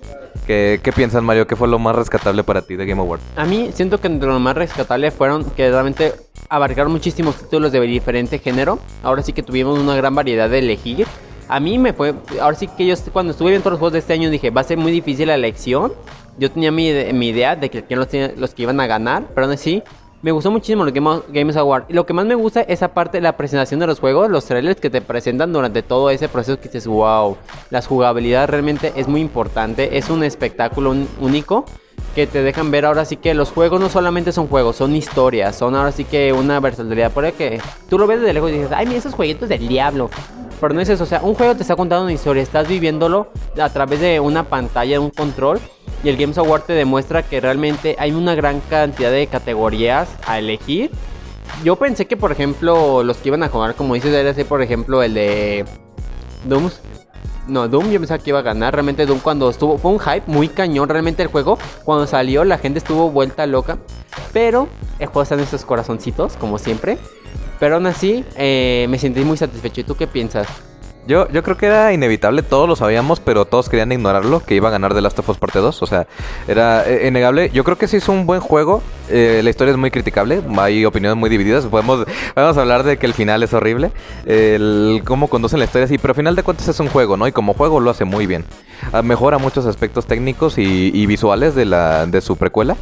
¿Qué, ¿Qué piensas, Mario? ¿Qué fue lo más rescatable para ti de Game Awards? A mí siento que lo más rescatable fueron que realmente abarcaron muchísimos títulos de diferente género. Ahora sí que tuvimos una gran variedad de elegir. A mí me fue, ahora sí que yo cuando estuve viendo todos los juegos de este año dije, va a ser muy difícil la elección. Yo tenía mi, mi idea de que los, los que iban a ganar, pero aún así me gustó muchísimo los Game Games Award. Lo que más me gusta es esa parte de la presentación de los juegos, los trailers que te presentan durante todo ese proceso que dices, wow, la jugabilidad realmente es muy importante, es un espectáculo único que te dejan ver ahora sí que los juegos no solamente son juegos, son historias, son ahora sí que una versatilidad. Por que tú lo ves desde lejos y dices, ay, mira esos jueguitos del diablo. Pero no es eso, o sea, un juego te está contando una historia, estás viviéndolo a través de una pantalla, un control y el Games Award te demuestra que realmente hay una gran cantidad de categorías a elegir. Yo pensé que, por ejemplo, los que iban a jugar, como dices, era por ejemplo, el de Doom. No, Doom yo pensaba que iba a ganar. Realmente Doom cuando estuvo, fue un hype muy cañón. Realmente el juego, cuando salió, la gente estuvo vuelta loca. Pero el juego está en corazoncitos, como siempre. Pero aún así, eh, me sentí muy satisfecho. ¿Y tú qué piensas? Yo, yo creo que era inevitable, todos lo sabíamos, pero todos querían ignorarlo, que iba a ganar The Last of Us Parte 2. O sea, era eh, innegable. Yo creo que sí es un buen juego. Eh, la historia es muy criticable, hay opiniones muy divididas. Podemos, podemos hablar de que el final es horrible, el cómo conducen la historia, sí, pero al final de cuentas es un juego, ¿no? Y como juego lo hace muy bien. Ah, mejora muchos aspectos técnicos y, y visuales de, la, de su precuela.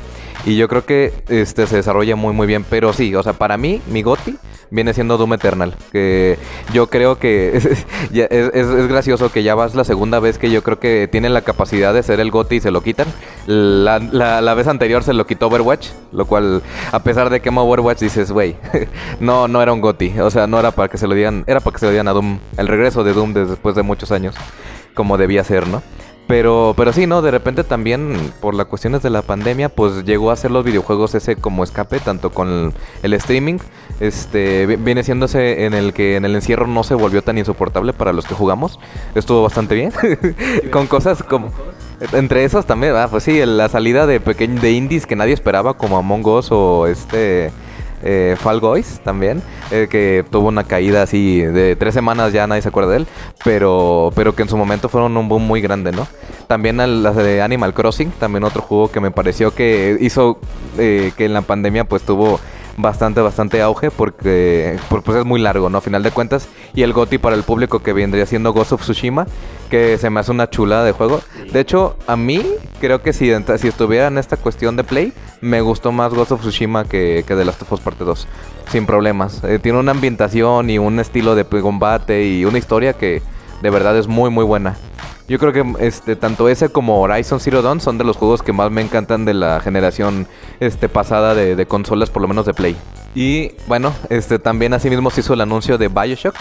Y yo creo que este se desarrolla muy muy bien. Pero sí, o sea, para mí, mi Goti viene siendo Doom Eternal. Que yo creo que *laughs* es, gracioso que ya vas la segunda vez que yo creo que tienen la capacidad de ser el GOTI y se lo quitan. La, la, vez anterior se lo quitó Overwatch, lo cual, a pesar de que amo Overwatch, dices, güey, *laughs* no, no era un GOTI. O sea, no era para que se lo digan, era para que se lo digan a Doom. El regreso de Doom después de muchos años, como debía ser, ¿no? Pero, pero sí, ¿no? De repente también, por las cuestiones de la pandemia, pues llegó a hacer los videojuegos ese como escape, tanto con el, streaming. Este, viene siéndose en el que en el encierro no se volvió tan insoportable para los que jugamos. Estuvo bastante bien. *laughs* con cosas como... Entre esas también, ah, pues sí, la salida de pequeños de indies que nadie esperaba, como Among Us o este eh, Fall Guys también, eh, que tuvo una caída así de tres semanas, ya nadie se acuerda de él, pero, pero que en su momento fueron un boom muy grande, ¿no? También las de Animal Crossing, también otro juego que me pareció que hizo eh, que en la pandemia pues tuvo bastante, bastante auge porque pues es muy largo, ¿no? A final de cuentas. Y el GOTI para el público que vendría siendo Ghost of Tsushima, que se me hace una chulada de juego. De hecho, a mí creo que si, si estuviera en esta cuestión de play, me gustó más Ghost of Tsushima que, que The Last of Us Parte 2. Sin problemas. Eh, tiene una ambientación y un estilo de combate y una historia que de verdad es muy, muy buena. Yo creo que este tanto ese como Horizon Zero Dawn son de los juegos que más me encantan de la generación este pasada de, consolas, por lo menos de Play. Y bueno, este también asimismo se hizo el anuncio de BioShock.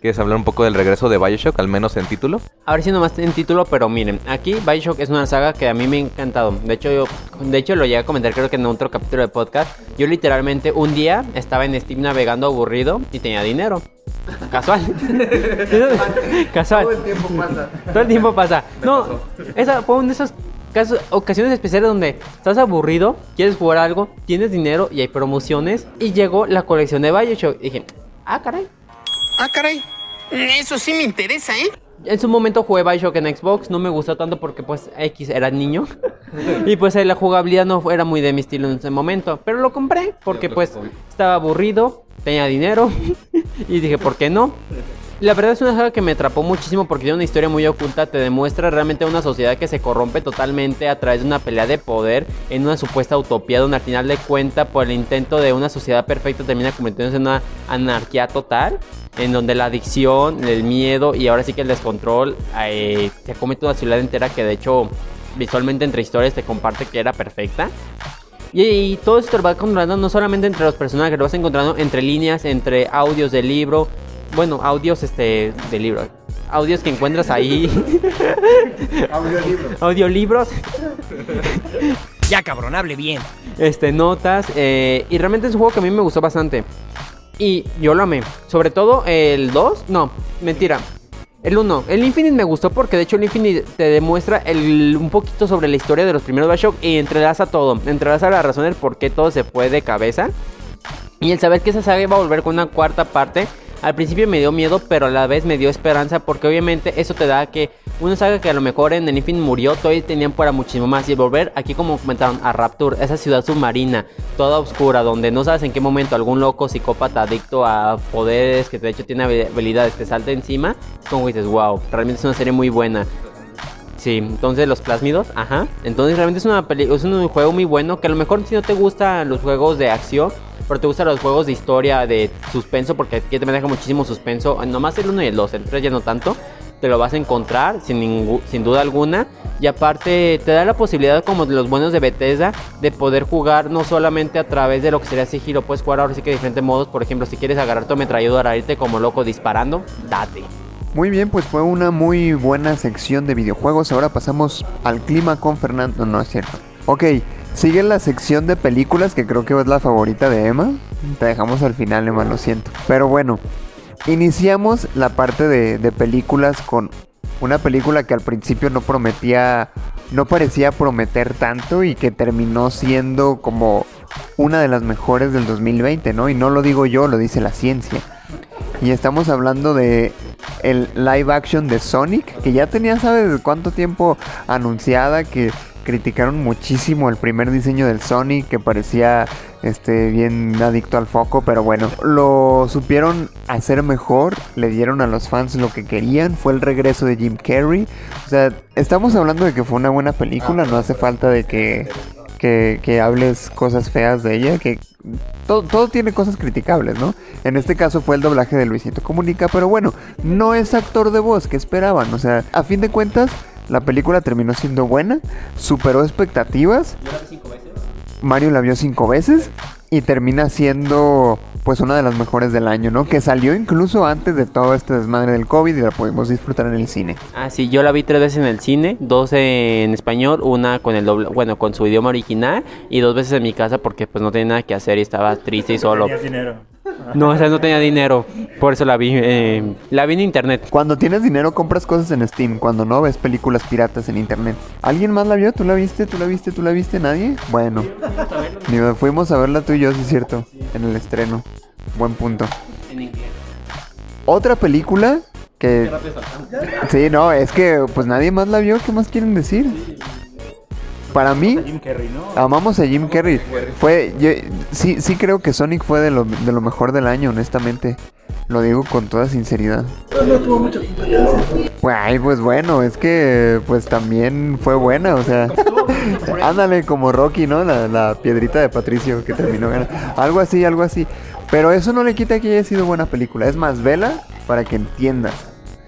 ¿Quieres hablar un poco del regreso de Bioshock, al menos en título? A ver si nomás en título, pero miren, aquí Bioshock es una saga que a mí me ha encantado. De hecho, yo, de hecho lo llegué a comentar creo que en otro capítulo de podcast. Yo literalmente un día estaba en Steam navegando aburrido y tenía dinero. Casual. *laughs* Casual. Todo el tiempo pasa. Todo el tiempo pasa. No, esa fue una de esas casos, ocasiones especiales donde estás aburrido, quieres jugar algo, tienes dinero y hay promociones. Y llegó la colección de Bioshock. Y dije, ah, caray. Ah, caray. Eso sí me interesa, ¿eh? En su momento jugué Bioshock en Xbox, no me gustó tanto porque pues X era niño *laughs* y pues la jugabilidad no era muy de mi estilo en ese momento, pero lo compré porque pues estaba aburrido, tenía dinero *laughs* y dije, ¿por qué no? La verdad es una saga que me atrapó muchísimo porque tiene una historia muy oculta, te demuestra realmente una sociedad que se corrompe totalmente a través de una pelea de poder en una supuesta utopía donde al final de cuenta por el intento de una sociedad perfecta termina convirtiéndose en una anarquía total, en donde la adicción, el miedo y ahora sí que el descontrol eh, se comete una ciudad entera que de hecho visualmente entre historias te comparte que era perfecta. Y, todo esto lo vas encontrando no solamente entre los personajes, lo vas encontrando entre líneas, entre audios del libro. Bueno, audios este del libro. Audios que encuentras ahí. *laughs* Audiolibros. Audiolibros. *laughs* ya cabrón, hable bien. Este, notas. Eh, y realmente es un juego que a mí me gustó bastante. Y yo lo amé. Sobre todo el 2. No, mentira. El 1. El Infinite me gustó porque de hecho el Infinite te demuestra el, un poquito sobre la historia de los primeros Bioshock y entrelaza todo. Entrelaza la razón del por qué todo se fue de cabeza. Y el saber que esa saga va a volver con una cuarta parte al principio me dio miedo, pero a la vez me dio esperanza porque obviamente eso te da que una saga que a lo mejor en el Infinite murió, todavía tenían para muchísimo más y volver aquí como comentaron a Rapture, esa ciudad submarina, toda oscura, donde no sabes en qué momento algún loco psicópata adicto a poderes que de hecho tiene habilidades te salta encima, es como dices, wow, realmente es una serie muy buena. Sí, entonces los plásmidos, ajá. Entonces realmente es una peli es un juego muy bueno que a lo mejor si no te gustan los juegos de acción, pero te gustan los juegos de historia, de suspenso, porque aquí te maneja muchísimo suspenso, nomás el 1 y el 2, el 3 ya no tanto, te lo vas a encontrar sin, sin duda alguna. Y aparte te da la posibilidad como de los buenos de Bethesda de poder jugar no solamente a través de lo que sería sigilo, puedes jugar ahora sí que de diferentes modos, por ejemplo, si quieres agarrar tu ametralladora, irte como loco disparando, date. Muy bien, pues fue una muy buena sección de videojuegos. Ahora pasamos al clima con Fernando. No, no es cierto. Ok, sigue la sección de películas que creo que es la favorita de Emma. Te dejamos al final, Emma, lo siento. Pero bueno, iniciamos la parte de, películas con una película que al principio no prometía, no parecía prometer tanto y que terminó siendo como una de las mejores del 2020, ¿no? Y no lo digo yo, lo dice la ciencia. Y estamos hablando de el live action de Sonic, que ya tenía, ¿sabes cuánto tiempo anunciada? Que criticaron muchísimo el primer diseño del Sonic, que parecía este, bien adicto al foco, pero bueno, lo supieron hacer mejor, le dieron a los fans lo que querían, fue el regreso de Jim Carrey. O sea, estamos hablando de que fue una buena película, no hace falta de que que, que, hables cosas feas de ella, que todo, todo, tiene cosas criticables, ¿no? En este caso fue el doblaje de Luisito Comunica, pero bueno, no es actor de voz que esperaban, o sea, a fin de cuentas, la película terminó siendo buena, superó expectativas. Mario la vio cinco veces y termina siendo pues una de las mejores del año, ¿no? Que salió incluso antes de todo este desmadre del COVID y la pudimos disfrutar en el cine. Ah, sí, yo la vi tres veces en el cine, dos en español, una con el doble, bueno, con su idioma original y dos veces en mi casa porque pues no tenía nada que hacer y estaba triste y solo. dinero. No, o sea, no tenía dinero, por eso la vi, eh, la vi en internet. Cuando tienes dinero compras cosas en Steam, cuando no ves películas piratas en internet. ¿Alguien más la vio? ¿Tú la viste? ¿Tú la viste? ¿Tú la viste? ¿Nadie? Bueno. Fuimos a verla tú y yo, sí es cierto, en el estreno. Buen punto. Otra película que... Sí, no, es que pues nadie más la vio, ¿qué más quieren decir? Para mí, amamos a Jim Carrey. Fue, yo, sí, sí creo que Sonic fue de lo, de lo mejor del año, honestamente. Lo digo con toda sinceridad. No tuvo mucha ay, pues bueno, es que pues también fue buena, o sea. *laughs* ándale, como Rocky, ¿no? La, la, piedrita de Patricio que terminó ganando. Algo así, algo así. Pero eso no le quita que haya sido buena película. Es más, vela para que entiendas.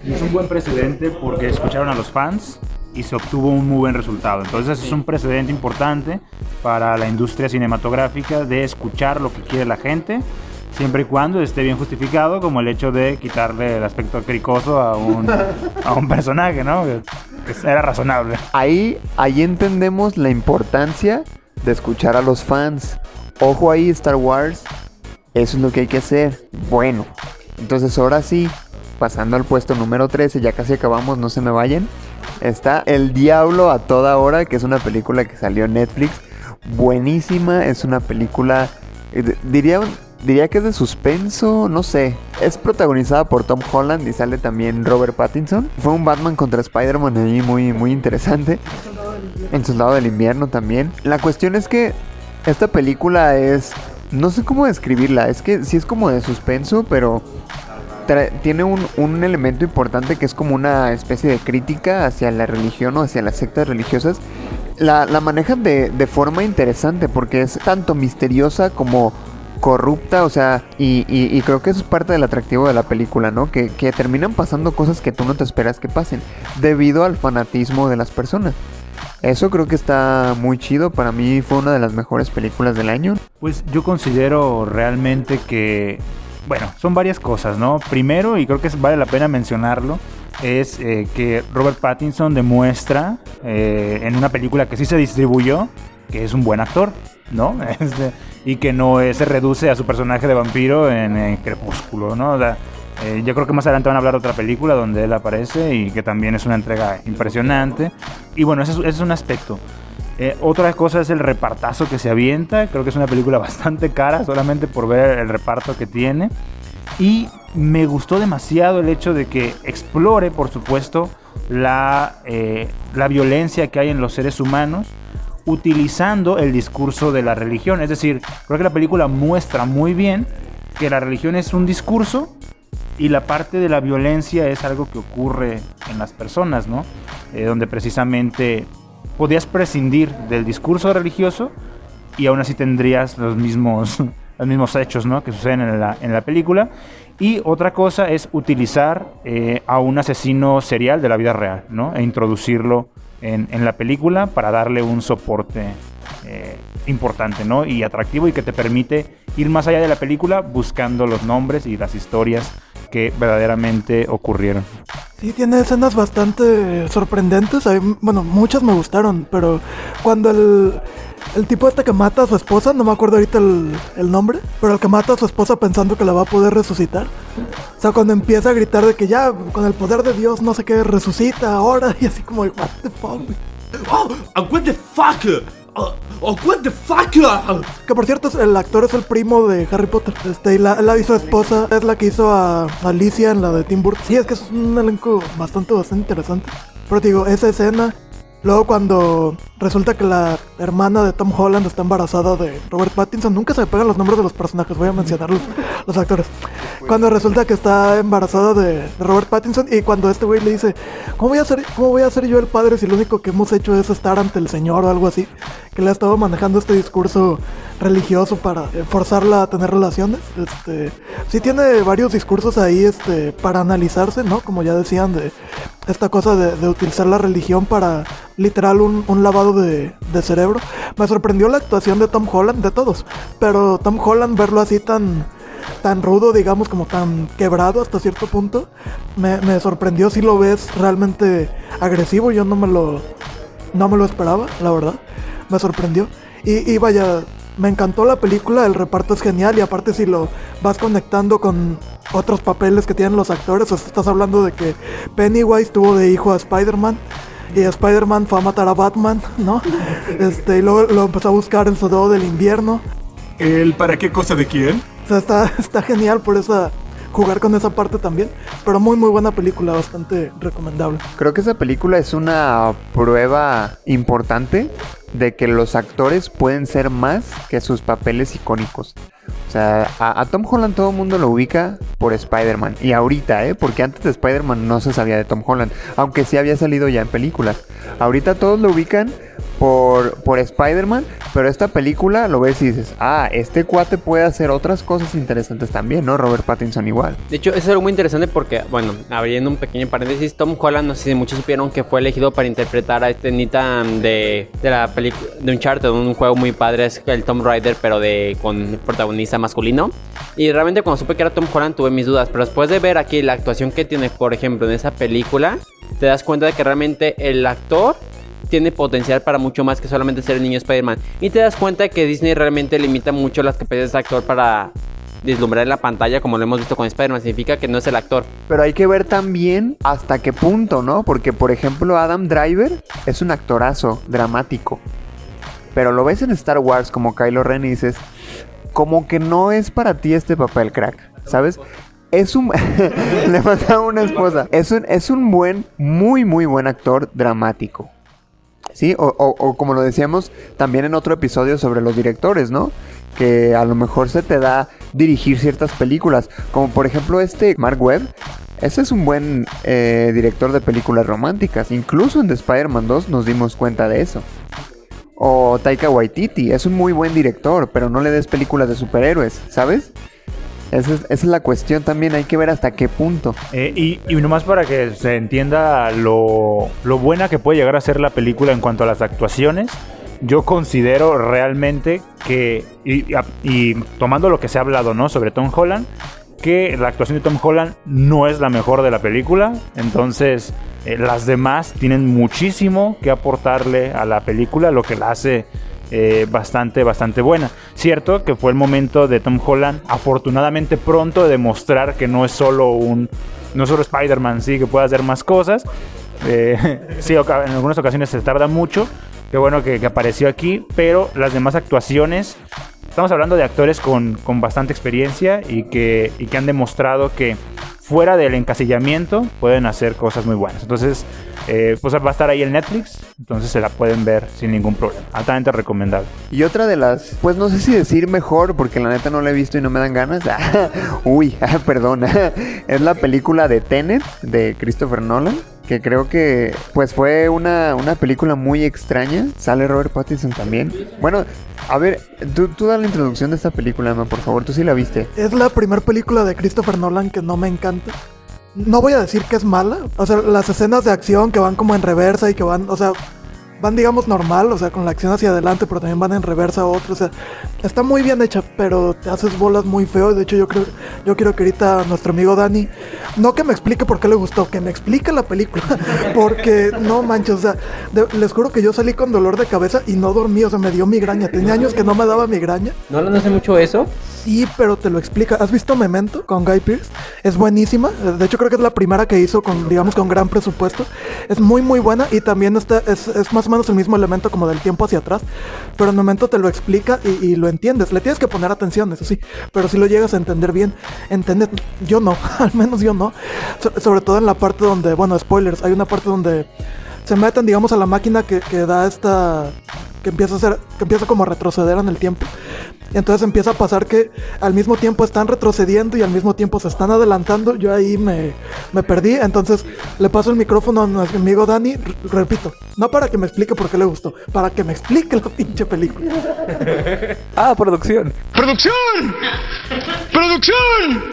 Es un buen precedente porque escucharon a los fans y se obtuvo un muy buen resultado. Entonces es un precedente importante para la industria cinematográfica de escuchar lo que quiere la gente, siempre y cuando esté bien justificado, como el hecho de quitarle el aspecto cricoso a un, *laughs* a un personaje, ¿no? Era razonable. Ahí, ahí entendemos la importancia de escuchar a los fans. Ojo ahí, Star Wars, eso es lo que hay que hacer. Bueno, entonces ahora sí, pasando al puesto número 13, ya casi acabamos, no se me vayan. Está El Diablo a toda hora, que es una película que salió en Netflix. Buenísima, es una película, eh, diría, diría que es de suspenso, no sé. Es protagonizada por Tom Holland y sale también Robert Pattinson. Fue un Batman contra Spider-Man ahí muy, muy interesante. El Soldado del Invierno también. La cuestión es que esta película es... No sé cómo describirla, es que sí es como de suspenso, pero tiene un, un, elemento importante que es como una especie de crítica hacia la religión o hacia las sectas religiosas. La, la manejan de, de, forma interesante porque es tanto misteriosa como corrupta, o sea, y, y, y, creo que eso es parte del atractivo de la película, ¿no? Que, que terminan pasando cosas que tú no te esperas que pasen debido al fanatismo de las personas. Eso creo que está muy chido. Para mí fue una de las mejores películas del año. Pues yo considero realmente que bueno, son varias cosas, ¿no? Primero, y creo que vale la pena mencionarlo, es eh, que Robert Pattinson demuestra eh, en una película que sí se distribuyó que es un buen actor, ¿no? *laughs* Este, y que no se reduce a su personaje de vampiro en, Crepúsculo, ¿no? O eh, yo creo que más adelante van a hablar de otra película donde él aparece y que también es una entrega impresionante. Y bueno, ese es, ese es un aspecto. Eh, otra cosa es el repartazo que se avienta. Creo que es una película *laughs* bastante cara solamente por ver el reparto que tiene. Y me gustó demasiado el hecho de que explore, por supuesto, la, eh, la violencia que hay en los seres humanos utilizando el discurso de la religión. Es decir, creo que la película muestra muy bien que la religión es un discurso y la parte de la violencia es algo que ocurre en las personas, ¿no? Eh, donde precisamente podías prescindir del discurso religioso y aún así tendrías los mismos, *laughs* los mismos hechos, ¿no? Que suceden en la, en la película. Y otra cosa es utilizar eh, a un asesino serial de la vida real, ¿no? E introducirlo en, en la película para darle un soporte eh, importante, ¿no? Y atractivo y que te permite ir más allá de la película buscando los nombres y las historias que verdaderamente ocurrieron. Sí, tiene escenas bastante sorprendentes. Bueno, muchas me gustaron, pero cuando el, el tipo este que mata a su esposa, no me acuerdo ahorita el, el nombre, pero el que mata a su esposa pensando que la va a poder resucitar. O sea, cuando empieza a gritar de que ya, con el poder de Dios, no sé qué, resucita ahora, *laughs* y así como, what the fuck. Oh, what the fuck? Uh, oh, what the fuck? Que por cierto, el actor es el primo de Harry Potter. Este, y la, la hizo esposa, es la que hizo a Alicia en la de Tim Burton. Sí, es que es un elenco bastante, bastante interesante. Pero te digo, esa escena. Luego cuando resulta que la hermana de Tom Holland está embarazada de Robert Pattinson, nunca se me pegan los nombres de los personajes, voy a mencionar *laughs* los, actores. Cuando resulta que está embarazada de, Robert Pattinson y cuando este güey le dice, ¿cómo voy, a ser, ¿cómo voy a ser yo el padre si lo único que hemos hecho es estar ante el Señor o algo así? Que le ha estado manejando este discurso religioso para forzarla a tener relaciones. Este, sí tiene varios discursos ahí este, para analizarse, ¿no? Como ya decían, de esta cosa de, de utilizar la religión para literal un, un lavado de, de cerebro. Me sorprendió la actuación de Tom Holland, de todos, pero Tom Holland verlo así tan tan rudo, digamos, como tan quebrado hasta cierto punto, me, me sorprendió si lo ves realmente agresivo, yo no me lo no me lo esperaba, la verdad, me sorprendió. Y, y vaya, me encantó la película, el reparto es genial y aparte si lo vas conectando con otros papeles que tienen los actores, o sea, estás hablando de que Pennywise tuvo de hijo a Spider-Man y Spider-Man fue a matar a Batman, ¿no? *laughs* Este, y luego lo empezó a buscar en Soldado del Invierno. ¿El para qué cosa de quién? O sea, está, *laughs* está genial por esa jugar con esa parte también, pero muy muy buena película, bastante recomendable. Creo que esa película es una prueba importante de que los actores pueden ser más que sus papeles icónicos. O sea, a, Tom Holland todo el mundo lo ubica por Spider-Man. Y ahorita, ¿eh? Porque antes de Spider-Man no se sabía de Tom Holland. Aunque sí había salido ya en películas. Ahorita todos lo ubican por, por Spider-Man. Pero esta película lo ves y dices, ah, este cuate puede hacer otras cosas interesantes también, ¿no? Robert Pattinson igual. De hecho, eso es algo muy interesante porque, bueno, abriendo un pequeño paréntesis, Tom Holland, no sé si muchos supieron que fue elegido para interpretar a este Nathan de, de la película de Uncharted, un juego muy padre, es el Tomb Raider, pero de con protagonista masculino. Y realmente cuando supe que era Tom Holland tuve mis dudas, pero después de ver aquí la actuación que tiene, por ejemplo, en esa película, te das cuenta de que realmente el actor tiene potencial para mucho más que solamente ser el niño Spider-Man. Y te das cuenta que Disney realmente limita mucho las capacidades de actor para deslumbrar en la pantalla, como lo hemos visto con Spider-Man. Significa que no es el actor. Pero hay que ver también hasta qué punto, ¿no? Porque, por ejemplo, Adam Driver es un actorazo dramático. Pero lo ves en Star Wars como Kylo Ren y dices, como que no es para ti este papel, crack, ¿sabes? Es un... *laughs* Le mataba una esposa. Es un, es un buen, muy, muy buen actor dramático. O como lo decíamos también en otro episodio sobre los directores, ¿no? Que a lo mejor se te da dirigir ciertas películas. Como por ejemplo este Mark Webb. Ese es un buen eh, director de películas románticas. Incluso en The Spider-Man 2 nos dimos cuenta de eso. O Taika Waititi, es un muy buen director, pero no le des películas de superhéroes, ¿sabes? Esa es, la cuestión también, hay que ver hasta qué punto. Eh, y, y nomás para que se entienda lo, buena que puede llegar a ser la película en cuanto a las actuaciones, yo considero realmente que, y tomando lo que se ha hablado ¿no? sobre Tom Holland, que la actuación de Tom Holland no es la mejor de la película, entonces eh, las demás tienen muchísimo que aportarle a la película, lo que la hace eh, bastante, bastante buena. Cierto que fue el momento de Tom Holland, afortunadamente pronto, de demostrar que no es solo un, no solo Spider-Man, sí, que puede hacer más cosas. Eh, *laughs* sí, en algunas ocasiones se tarda mucho. Qué bueno que, que apareció aquí, pero las demás actuaciones estamos hablando de actores con, con bastante experiencia y que, y que han demostrado que fuera del encasillamiento pueden hacer cosas muy buenas. Entonces, eh, pues va a estar ahí el Netflix, entonces se la pueden ver sin ningún problema. Altamente recomendable. Y otra de las, pues no sé si decir mejor, porque la neta no la he visto y no me dan ganas. *laughs* Uy, *laughs* perdón. *laughs* es la película de Tenet, de Christopher Nolan. Que creo que pues fue una, una película muy extraña. Sale Robert Pattinson también. Bueno, a ver, tú, tú da la introducción de esta película, Emma, por favor. Tú sí la viste. Es la primera película de Christopher Nolan que no me encanta. No voy a decir que es mala. O sea, las escenas de acción que van como en reversa y que van, o sea, van digamos normal, o sea, con la acción hacia adelante, pero también van en reversa a otro, o sea, está muy bien hecha, pero te haces bolas muy feo. De hecho, yo creo, yo quiero que ahorita nuestro amigo Dani, no que me explique por qué le gustó, que me explique la película, *laughs* porque no manches, o sea, de- les juro que yo salí con dolor de cabeza y no dormí, o sea, me dio migraña. Tenía años que no me daba migraña. ¿No no hace mucho eso? Sí, pero te lo explica. ¿Has visto Memento con Guy Pearce? Es buenísima. De hecho, creo que es la primera que hizo con, digamos, con gran presupuesto. Es muy, muy buena y también está, es, es más menos el mismo elemento como del tiempo hacia atrás. Pero en Memento te lo explica y, lo entiendes. Le tienes que poner atención, eso sí. Pero si lo llegas a entender bien, entiendes. Yo no, *laughs* al menos yo no. So- sobre todo en la parte donde, bueno, spoilers, hay una parte donde se meten, digamos, a la máquina que, que da esta. Que empieza a hacer. que empieza como a retroceder en el tiempo. Y entonces empieza a pasar que al mismo tiempo están retrocediendo y al mismo tiempo se están adelantando. Yo ahí me, me perdí. Entonces le paso el micrófono a nuestro amigo Dani. R- repito, no para que me explique por qué le gustó, para que me explique la *laughs* pinche película. Ah, producción. ¡Producción! ¡Producción!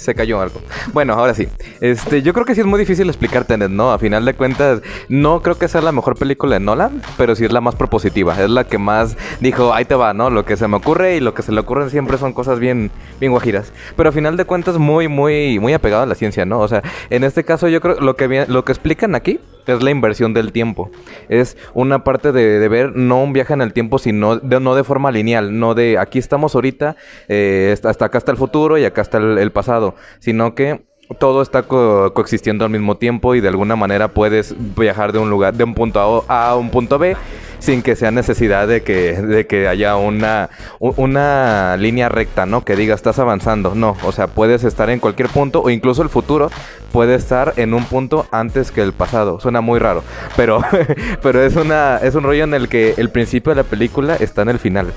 Se cayó algo. Bueno, ahora sí. Este, yo creo que sí es muy difícil explicar Tenet, ¿no? A final de cuentas, no creo que sea la mejor película de Nolan, pero sí es la más propositiva. Es la que más dijo, ahí te va, ¿no? Lo que se me ocurre y lo que se le ocurren siempre son cosas bien, bien guajiras. Pero a final de cuentas, muy, muy, muy apegado a la ciencia, ¿no? O sea, en este caso, yo creo lo que lo que explican aquí es la inversión del tiempo. Es una parte de, ver no un viaje en el tiempo, sino de, no de forma lineal, no de aquí estamos ahorita, eh, hasta acá está el futuro y acá está el pasado, sino que todo está co- coexistiendo al mismo tiempo y de alguna manera puedes viajar de un lugar, de un punto A a un punto B sin que sea necesidad de que, de que haya una, una línea recta, ¿no? Que diga estás avanzando. No, o sea, puedes estar en cualquier punto o incluso el futuro puede estar en un punto antes que el pasado. Suena muy raro, pero, *laughs* pero es, una, es un rollo en el que el principio de la película está en el final.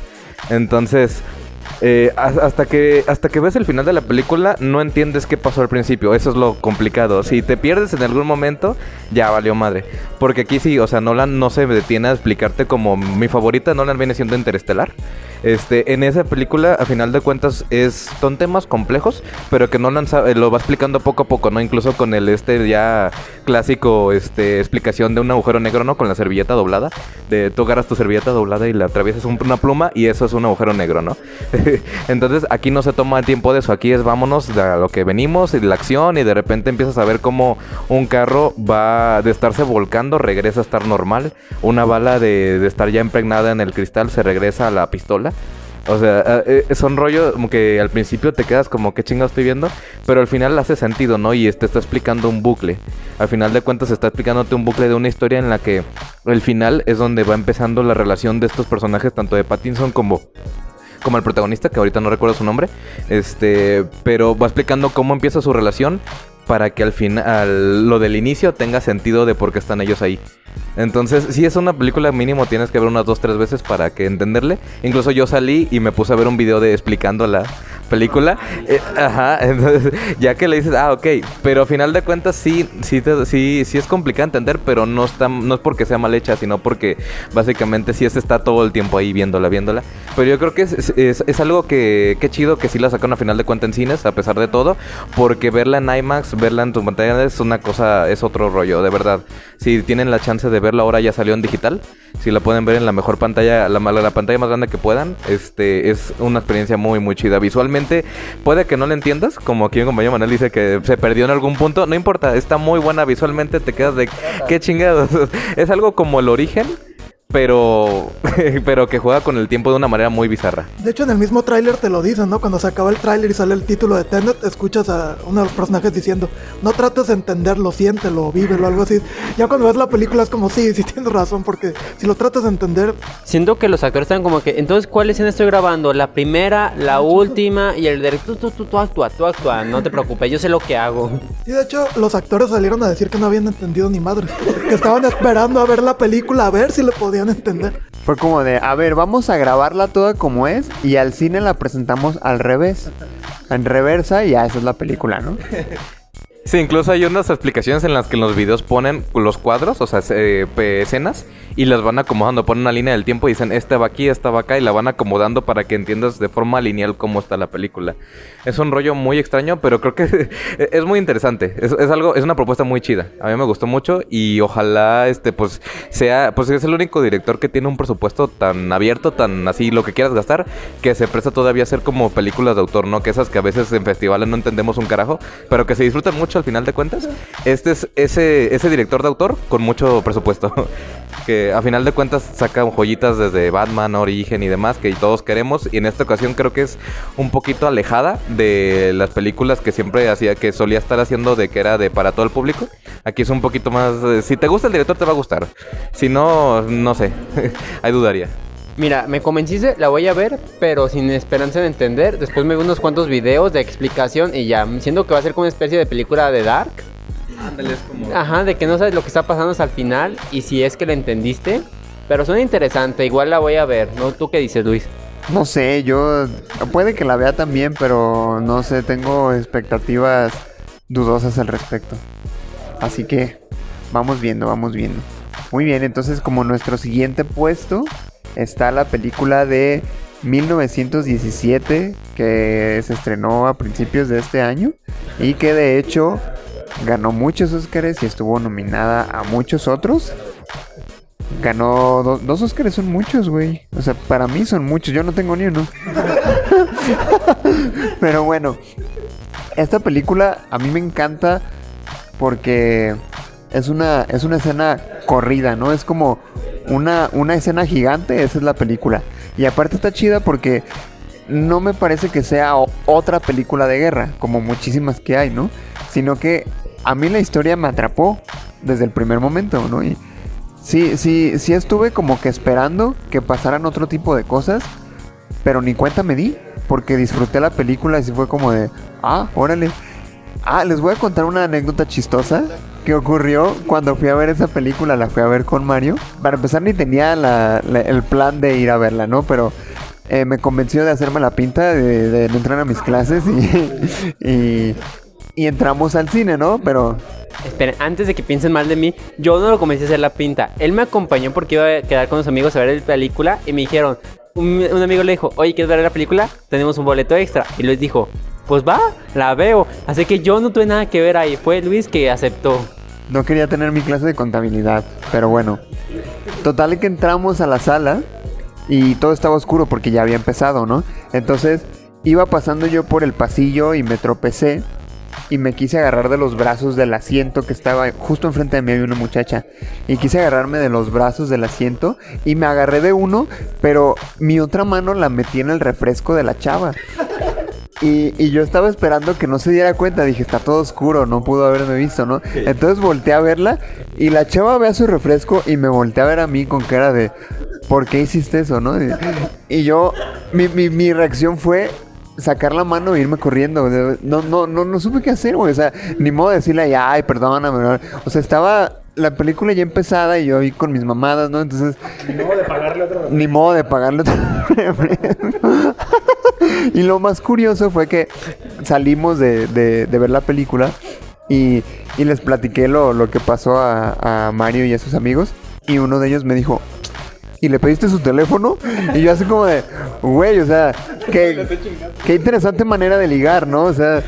Entonces, eh, has- hasta, que, hasta que ves el final de la película, no entiendes qué pasó al principio. Eso es lo complicado. Si te pierdes en algún momento, ya valió madre. Porque aquí sí, o sea, Nolan no se detiene a explicarte como mi favorita, Nolan viene siendo Interestelar. Este, en esa película, a final de cuentas, es, son temas complejos, pero que Nolan sabe- lo va explicando poco a poco, ¿no? Incluso con el este ya clásico, este, explicación de un agujero negro, ¿no? Con la servilleta doblada. De tú agarras tu servilleta doblada y la atraviesas un- una pluma y eso es un agujero negro, ¿no? *laughs* Entonces aquí no se toma el tiempo de eso, aquí es vámonos a lo que venimos y la acción y de repente empiezas a ver cómo un carro va de estarse volcando, regresa a estar normal, una bala de, de estar ya impregnada en el cristal se regresa a la pistola. O sea, eh, eh, son rollos como que al principio te quedas como que chingado estoy viendo, pero al final hace sentido, ¿no? Y te está explicando un bucle. Al final de cuentas está explicándote un bucle de una historia en la que el final es donde va empezando la relación de estos personajes, tanto de Pattinson como como el protagonista, que ahorita no recuerdo su nombre, este, pero va explicando cómo empieza su relación para que al final lo del inicio tenga sentido de por qué están ellos ahí. Entonces, si es una película mínimo tienes que ver unas dos, tres veces para que entenderle. Incluso yo salí y me puse a ver un video de explicando la película. Eh, ajá, *laughs* entonces ya que le dices, ah, ok, pero a final de cuentas sí, sí, sí, sí es complicado entender, pero no, está, no es porque sea mal hecha, sino porque básicamente sí es está todo el tiempo ahí viéndola, viéndola. Pero yo creo que es, es- es algo que, que chido que sí la sacaron a final de cuentas en cines, a pesar de todo, porque verla en IMAX, verla en tu pantalla es una cosa, es otro rollo, de verdad. Si tienen la chance de verla ahora ya salió en digital, si la pueden ver en la mejor pantalla, la, la pantalla más grande que puedan, este es una experiencia muy muy chida. Visualmente puede que no la entiendas, como aquí mi compañero Manuel dice que se perdió en algún punto, no importa, está muy buena visualmente, te quedas de qué chingados. *laughs* es algo como el origen, pero, *laughs* pero que juega con el tiempo de una manera muy bizarra. De hecho, en el mismo tráiler te lo dicen, ¿no? Cuando se acaba el tráiler y sale el título de Tenet, escuchas a uno de los personajes diciendo, no trates de entenderlo, siéntelo, vívelo, algo así. Ya cuando ves la película es como, sí, sí tienes razón, porque si lo tratas de entender, Siento que los actores están como que, entonces, ¿cuál escena estoy grabando? La primera, la *laughs* última y el director, tú, tú, tú actúa, tú actúa, no te preocupes, yo sé lo que hago. Y de hecho, los actores salieron a decir que no habían entendido ni madre. Que estaban esperando a ver la película, a ver si le podían entender. Fue como de, a ver, vamos a grabarla toda como es y al cine la presentamos al revés. En reversa y ya esa es la película, ¿no? Sí, incluso hay unas explicaciones en las que en los videos ponen los cuadros, o sea, eh, escenas, y las van acomodando. Ponen una línea del tiempo y dicen, esta va aquí, esta va acá, y la van acomodando para que entiendas de forma lineal cómo está la película. Es un rollo muy extraño, pero creo que *laughs* es muy interesante. Es, algo, es una propuesta muy chida. A mí me gustó mucho y ojalá, este, pues, sea, pues es el único director que tiene un presupuesto tan abierto, tan así, lo que quieras gastar, que se presta todavía a hacer como películas de autor, ¿no? Que esas que a veces en festivales no entendemos un carajo, pero que se disfrutan mucho al final de cuentas. Este es ese, ese director de autor con mucho presupuesto. *laughs* que a final de cuentas saca joyitas desde Batman, Origen y demás que todos queremos. Y en esta ocasión creo que es un poquito alejada de las películas que siempre hacía, que solía estar haciendo de que era de para todo el público. Aquí es un poquito más. eh, si te gusta el director, te va a gustar. Si no, no sé. *laughs* Ahí dudaría. Mira, me convenciste, la voy a ver, pero sin esperanza de entender. Después me veo unos cuantos videos de explicación y ya, siento que va a ser como una especie de película de Dark. Ajá, de que no sabes lo que está pasando hasta el final y si es que la entendiste. Pero suena interesante, igual la voy a ver, ¿no? ¿Tú qué dices, Luis? No sé, yo puede que la vea también, pero no sé, tengo expectativas dudosas al respecto. Así que vamos viendo, vamos viendo. Muy bien, entonces como nuestro siguiente puesto está la película de 1917 que se estrenó a principios de este año y que de hecho ganó muchos Oscars y estuvo nominada a muchos otros. Ganó do- dos Oscars, son muchos, güey. O sea, para mí son muchos. Yo no tengo ni uno. *laughs* Pero bueno, esta película a mí me encanta porque es una, es una escena corrida, ¿no? Es como una, una escena gigante, esa es la película. Y aparte está chida porque no me parece que sea otra película de guerra, como muchísimas que hay, ¿no? Sino que a mí la historia me atrapó desde el primer momento, ¿no? Y sí, sí, sí estuve como que esperando que pasaran otro tipo de cosas, pero ni cuenta me di, porque disfruté la película y sí fue como de, ah, órale. Ah, les voy a contar una anécdota chistosa que ocurrió cuando fui a ver esa película, la fui a ver con Mario. Para empezar ni tenía el plan de ir a verla, ¿no? Pero eh, me convenció de hacerme la pinta, de, entrar a mis clases y, *laughs* y entramos al cine, ¿no? Pero Esperen, antes de que piensen mal de mí, yo no lo comencé a hacer la pinta. Él me acompañó porque iba a quedar con los amigos a ver la película y me dijeron, un, un amigo le dijo, oye, ¿quieres ver la película? Tenemos un boleto extra. Y Luis dijo, pues va, la veo. Así que yo no tuve nada que ver ahí. Fue Luis que aceptó. no quería tener mi clase de contabilidad, pero bueno. Total que entramos a la sala y todo estaba oscuro porque ya había empezado, ¿no? Entonces iba pasando yo por el pasillo y me tropecé y me quise agarrar de los brazos del asiento que estaba justo enfrente de mí había una muchacha y quise agarrarme de los brazos del asiento y me agarré de uno, pero mi otra mano la metí en el refresco de la chava. Y, y yo estaba esperando que no se diera cuenta. Dije, está todo oscuro, no pudo haberme visto, ¿no? Entonces volteé a verla y la chava ve a su refresco y me volteé a ver a mí con cara de, ¿por qué hiciste eso, no? Y, y yo, mi, mi, mi reacción fue sacar la mano e irme corriendo. No, no, no, no supe qué hacer, güey. O sea, ni modo de decirle, "Ay, perdóname. O sea, estaba la película ya empezada y yo ahí con mis mamadas, ¿no? Entonces, Ni modo de pagarle otro. ni modo de pagarle otro refresco. *laughs* y lo más curioso fue que salimos de, de- de ver la película y, y les platiqué lo, lo que pasó a, a Mario y a sus amigos. Y uno de ellos me dijo, ¿y le pediste su teléfono? Y yo así como de, güey, o sea, qué, qué interesante manera de ligar, ¿no? O sea,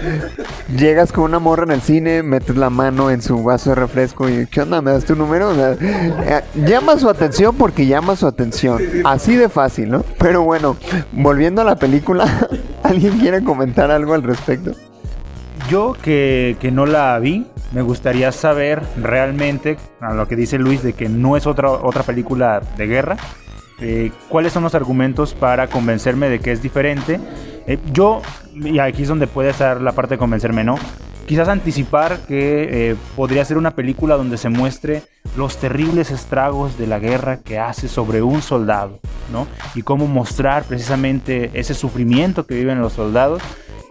llegas con una morra en el cine, metes la mano en su vaso de refresco y ¿qué onda? ¿Me das tu número? O sea, eh, llama su atención porque llama su atención. Así de fácil, ¿no? Pero bueno, volviendo a la película, *laughs* ¿alguien quiere comentar algo al respecto? Yo que, que no la vi, me gustaría saber realmente, a lo que dice Luis, de que no es otra, otra película de guerra, eh, cuáles son los argumentos para convencerme de que es diferente. Eh, yo, y aquí es donde puede estar la parte de convencerme, ¿no? Quizás anticipar que eh, podría ser una película donde se muestre los terribles estragos de la guerra que hace sobre un soldado, ¿no? Y cómo mostrar precisamente ese sufrimiento que viven los soldados.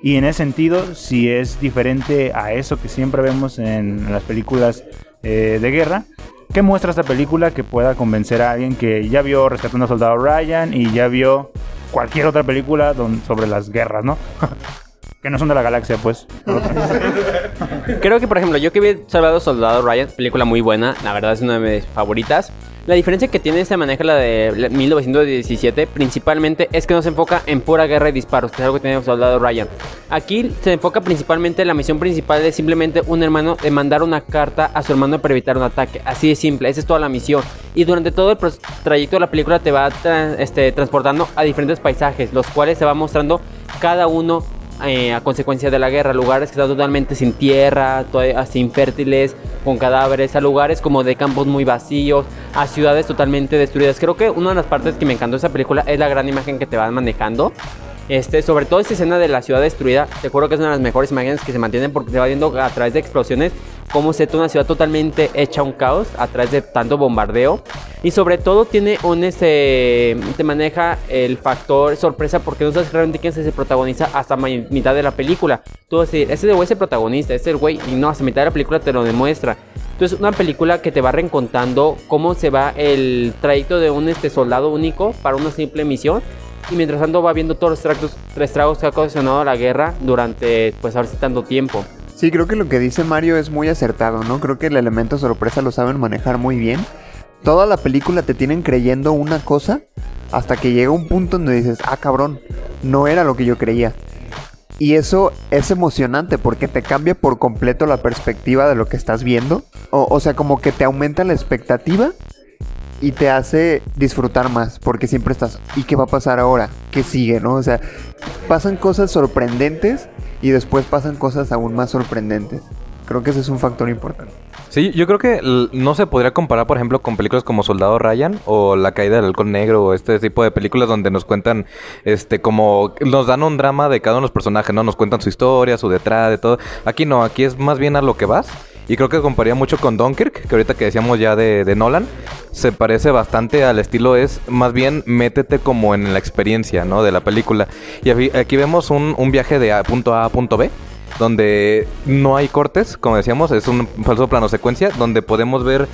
Y en ese sentido, si es diferente a eso que siempre vemos en las películas eh, de guerra, ¿qué muestra esta película que pueda convencer a alguien que ya vio Rescatando a Soldado Ryan y ya vio cualquier otra película sobre las guerras, ¿no? *laughs* que no son de la galaxia, pues. *laughs* Creo que, por ejemplo, yo que vi Salvado Soldado Ryan, película muy buena, la verdad es una de mis favoritas. La diferencia que tiene se maneja la de la- 1917, principalmente es que no se enfoca en pura guerra y disparos, que es algo que tiene Soldado Ryan. Aquí se enfoca principalmente en la misión principal de simplemente un hermano de mandar una carta a su hermano para evitar un ataque. Así de simple, esa es toda la misión. Y durante todo el trayecto de la película te va este, transportando a diferentes paisajes, los cuales se va mostrando cada uno eh, a consecuencia de la guerra, lugares que están totalmente sin tierra, así infértiles, con cadáveres, a lugares como de campos muy vacíos, a ciudades totalmente destruidas. Creo que una de las partes que me encantó de esa película es la gran imagen que te van manejando. Este, sobre todo esta escena de la ciudad destruida, te juro que es una de las mejores imágenes que se mantienen porque se va viendo a través de explosiones cómo se ve una ciudad totalmente hecha un caos a través de tanto bombardeo. Y sobre todo tiene un este te maneja el factor sorpresa porque no sabes realmente quién es ese protagonista hasta mitad de la película. Tú vas a decir, ese güey es el protagonista, ese es el güey, y no, hasta mitad de la película te lo demuestra. Entonces, una película que te va reencontando cómo se va el trayecto de un este soldado único para una simple misión. Y mientras tanto va viendo todos los estragos, estragos que ha ocasionado la guerra durante, pues, ahora sí tanto tiempo. Sí, creo que lo que dice Mario es muy acertado, ¿no? Creo que el elemento sorpresa lo saben manejar muy bien. Toda la película te tienen creyendo una cosa hasta que llega un punto donde dices, ah, cabrón, no era lo que yo creía. Y eso es emocionante porque te cambia por completo la perspectiva de lo que estás viendo. O, o sea, como que te aumenta la expectativa y te hace disfrutar más porque siempre estás, ¿y qué va a pasar ahora? ¿Qué sigue, no? O sea, pasan cosas sorprendentes y después pasan cosas aún más sorprendentes. Creo que ese es un factor importante. Sí, yo creo que no se podría comparar, por ejemplo, con películas como Soldado Ryan o La caída del halcón negro o este tipo de películas donde nos cuentan, este, como nos dan un drama de cada uno de los personajes, ¿no? Nos cuentan su historia, su detrás, de todo. Aquí no, aquí es más bien a lo que vas. Y creo que compararía mucho con Dunkirk, que ahorita que decíamos ya de, Nolan, se parece bastante al estilo, es más bien métete como en la experiencia, ¿no? De la película. Y aquí vemos un, un viaje de a- punto A a punto B donde no hay cortes, como decíamos, es un falso plano secuencia, donde podemos ver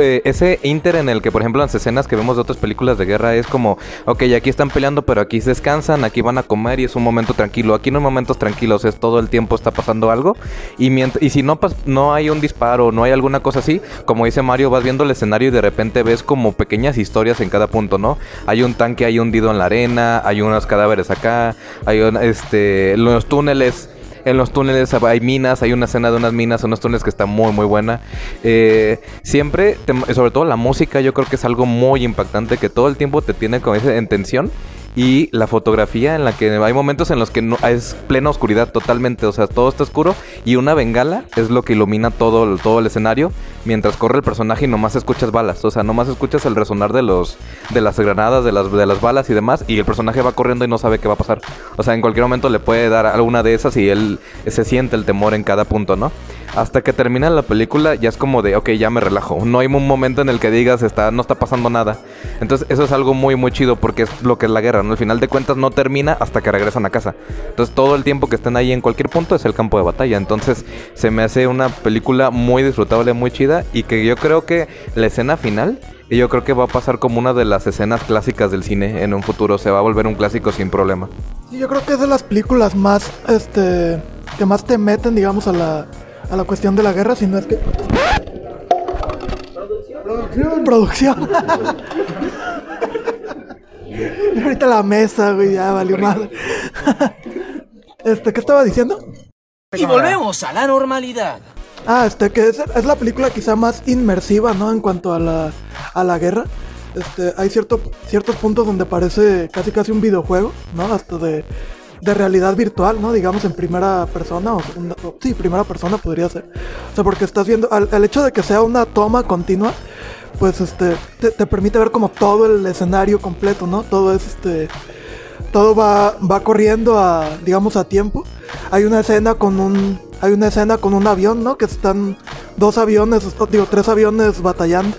eh, ese inter en el que, por ejemplo, las escenas que vemos de otras películas de guerra es como, ok, aquí están peleando, pero aquí se descansan, aquí van a comer y es un momento tranquilo. Aquí no hay momentos tranquilos, es todo el tiempo está pasando algo. Y, si no, no hay un disparo, no hay alguna cosa así, como dice Mario, vas viendo el escenario y de repente ves como pequeñas historias en cada punto, ¿no? Hay un tanque ahí hundido en la arena, hay unos cadáveres acá, hay un, este, los túneles. En los túneles hay minas, hay una escena de unas minas, unos túneles que está muy muy buena. Eh, siempre, sobre todo la música, yo creo que es algo muy impactante que todo el tiempo te tiene como dice, en tensión. Y la fotografía en la que hay momentos en los que no, es plena oscuridad totalmente, o sea, todo está oscuro y una bengala es lo que ilumina todo, todo el escenario mientras corre el personaje y nomás escuchas balas, o sea, nomás escuchas el resonar de los de las granadas, de las de las balas y demás y el personaje va corriendo y no sabe qué va a pasar. O sea, en cualquier momento le puede dar alguna de esas y él se siente el temor en cada punto, ¿no? Hasta que termina la película ya es como de, ok, ya me relajo. No hay un momento en el que digas, está, no está pasando nada. Entonces eso es algo muy, muy chido porque es lo que es la guerra, ¿no? Al final de cuentas no termina hasta que regresan a casa. Entonces todo el tiempo que estén ahí en cualquier punto es el campo de batalla. Entonces se me hace una película muy disfrutable, muy chida y que yo creo que la escena final... Y yo creo que va a pasar como una de las escenas clásicas del cine en un futuro. Se va a volver un clásico sin problema. Sí, yo creo que es de las películas más, este, que más te meten, digamos, a la, a la cuestión de la guerra, si no es que... Producción. Producción. Y *laughs* Ahorita la mesa, güey, ya valió madre. *laughs* Este, ¿qué estaba diciendo? Y volvemos a la normalidad. Ah, este, que es, es la película quizá más inmersiva, ¿no? En cuanto a la, a la guerra. Este, hay cierto, ciertos puntos donde parece casi casi un videojuego, ¿no? Hasta de, de realidad virtual, ¿no? Digamos en primera persona o segunda, sí, primera persona podría ser. O sea, porque estás viendo, al, hecho de que sea una toma continua, pues este, te, te permite ver como todo el escenario completo, ¿no? Todo es este, todo va, va corriendo a, digamos, a tiempo. Hay una escena con un, hay una escena con un avión, ¿no? Que están dos aviones, digo, tres aviones batallando.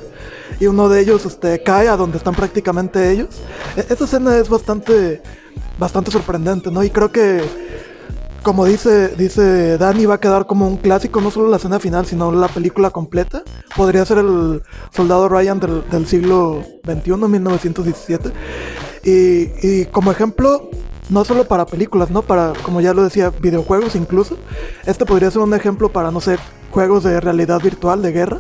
Y uno de ellos, este, cae a donde están prácticamente ellos. E- esa escena es bastante, bastante sorprendente, ¿no? Y creo que, como dice, dice Dani, va a quedar como un clásico, no solo la escena final, sino la película completa. Podría ser el soldado Ryan del, del siglo XXI, 1917. Y, y como ejemplo, no solo para películas, ¿no? Para, como ya lo decía, videojuegos incluso. Este podría ser un ejemplo para, no sé, juegos de realidad virtual, de guerra.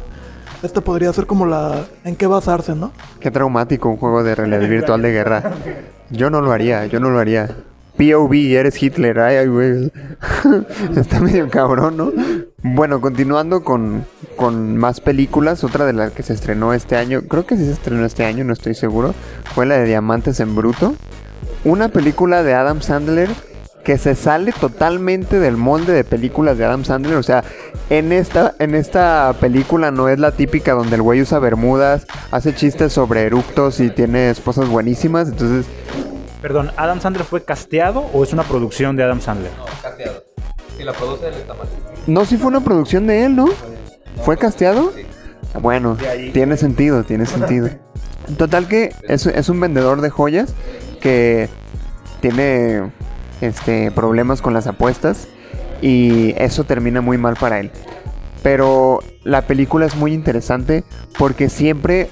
Este podría ser como la... en qué basarse, ¿no? Qué traumático un juego de realidad *laughs* virtual de guerra. *laughs* Yo no lo haría, yo no lo haría. POV, eres Hitler, ay, ay, güey. *laughs* Está medio cabrón, ¿no? Bueno, continuando con, con más películas, otra de las que se estrenó este año, creo que sí se estrenó este año, no estoy seguro, fue la de Diamantes en Bruto. Una película de Adam Sandler que se sale totalmente del molde de películas de Adam Sandler. O sea, en esta, en esta película no es la típica donde el güey usa bermudas, hace chistes sobre eructos y tiene esposas buenísimas. Entonces, Perdón, ¿Adam Sandler fue casteado o es una producción de Adam Sandler? Casteado. Si la produce él está mal. no, sí fue una producción de él, ¿no? ¿Fue casteado? Bueno, tiene sentido, tiene *laughs* sentido. Total que es, es un vendedor de joyas que tiene este problemas con las apuestas y eso termina muy mal para él. Pero la película es muy interesante porque siempre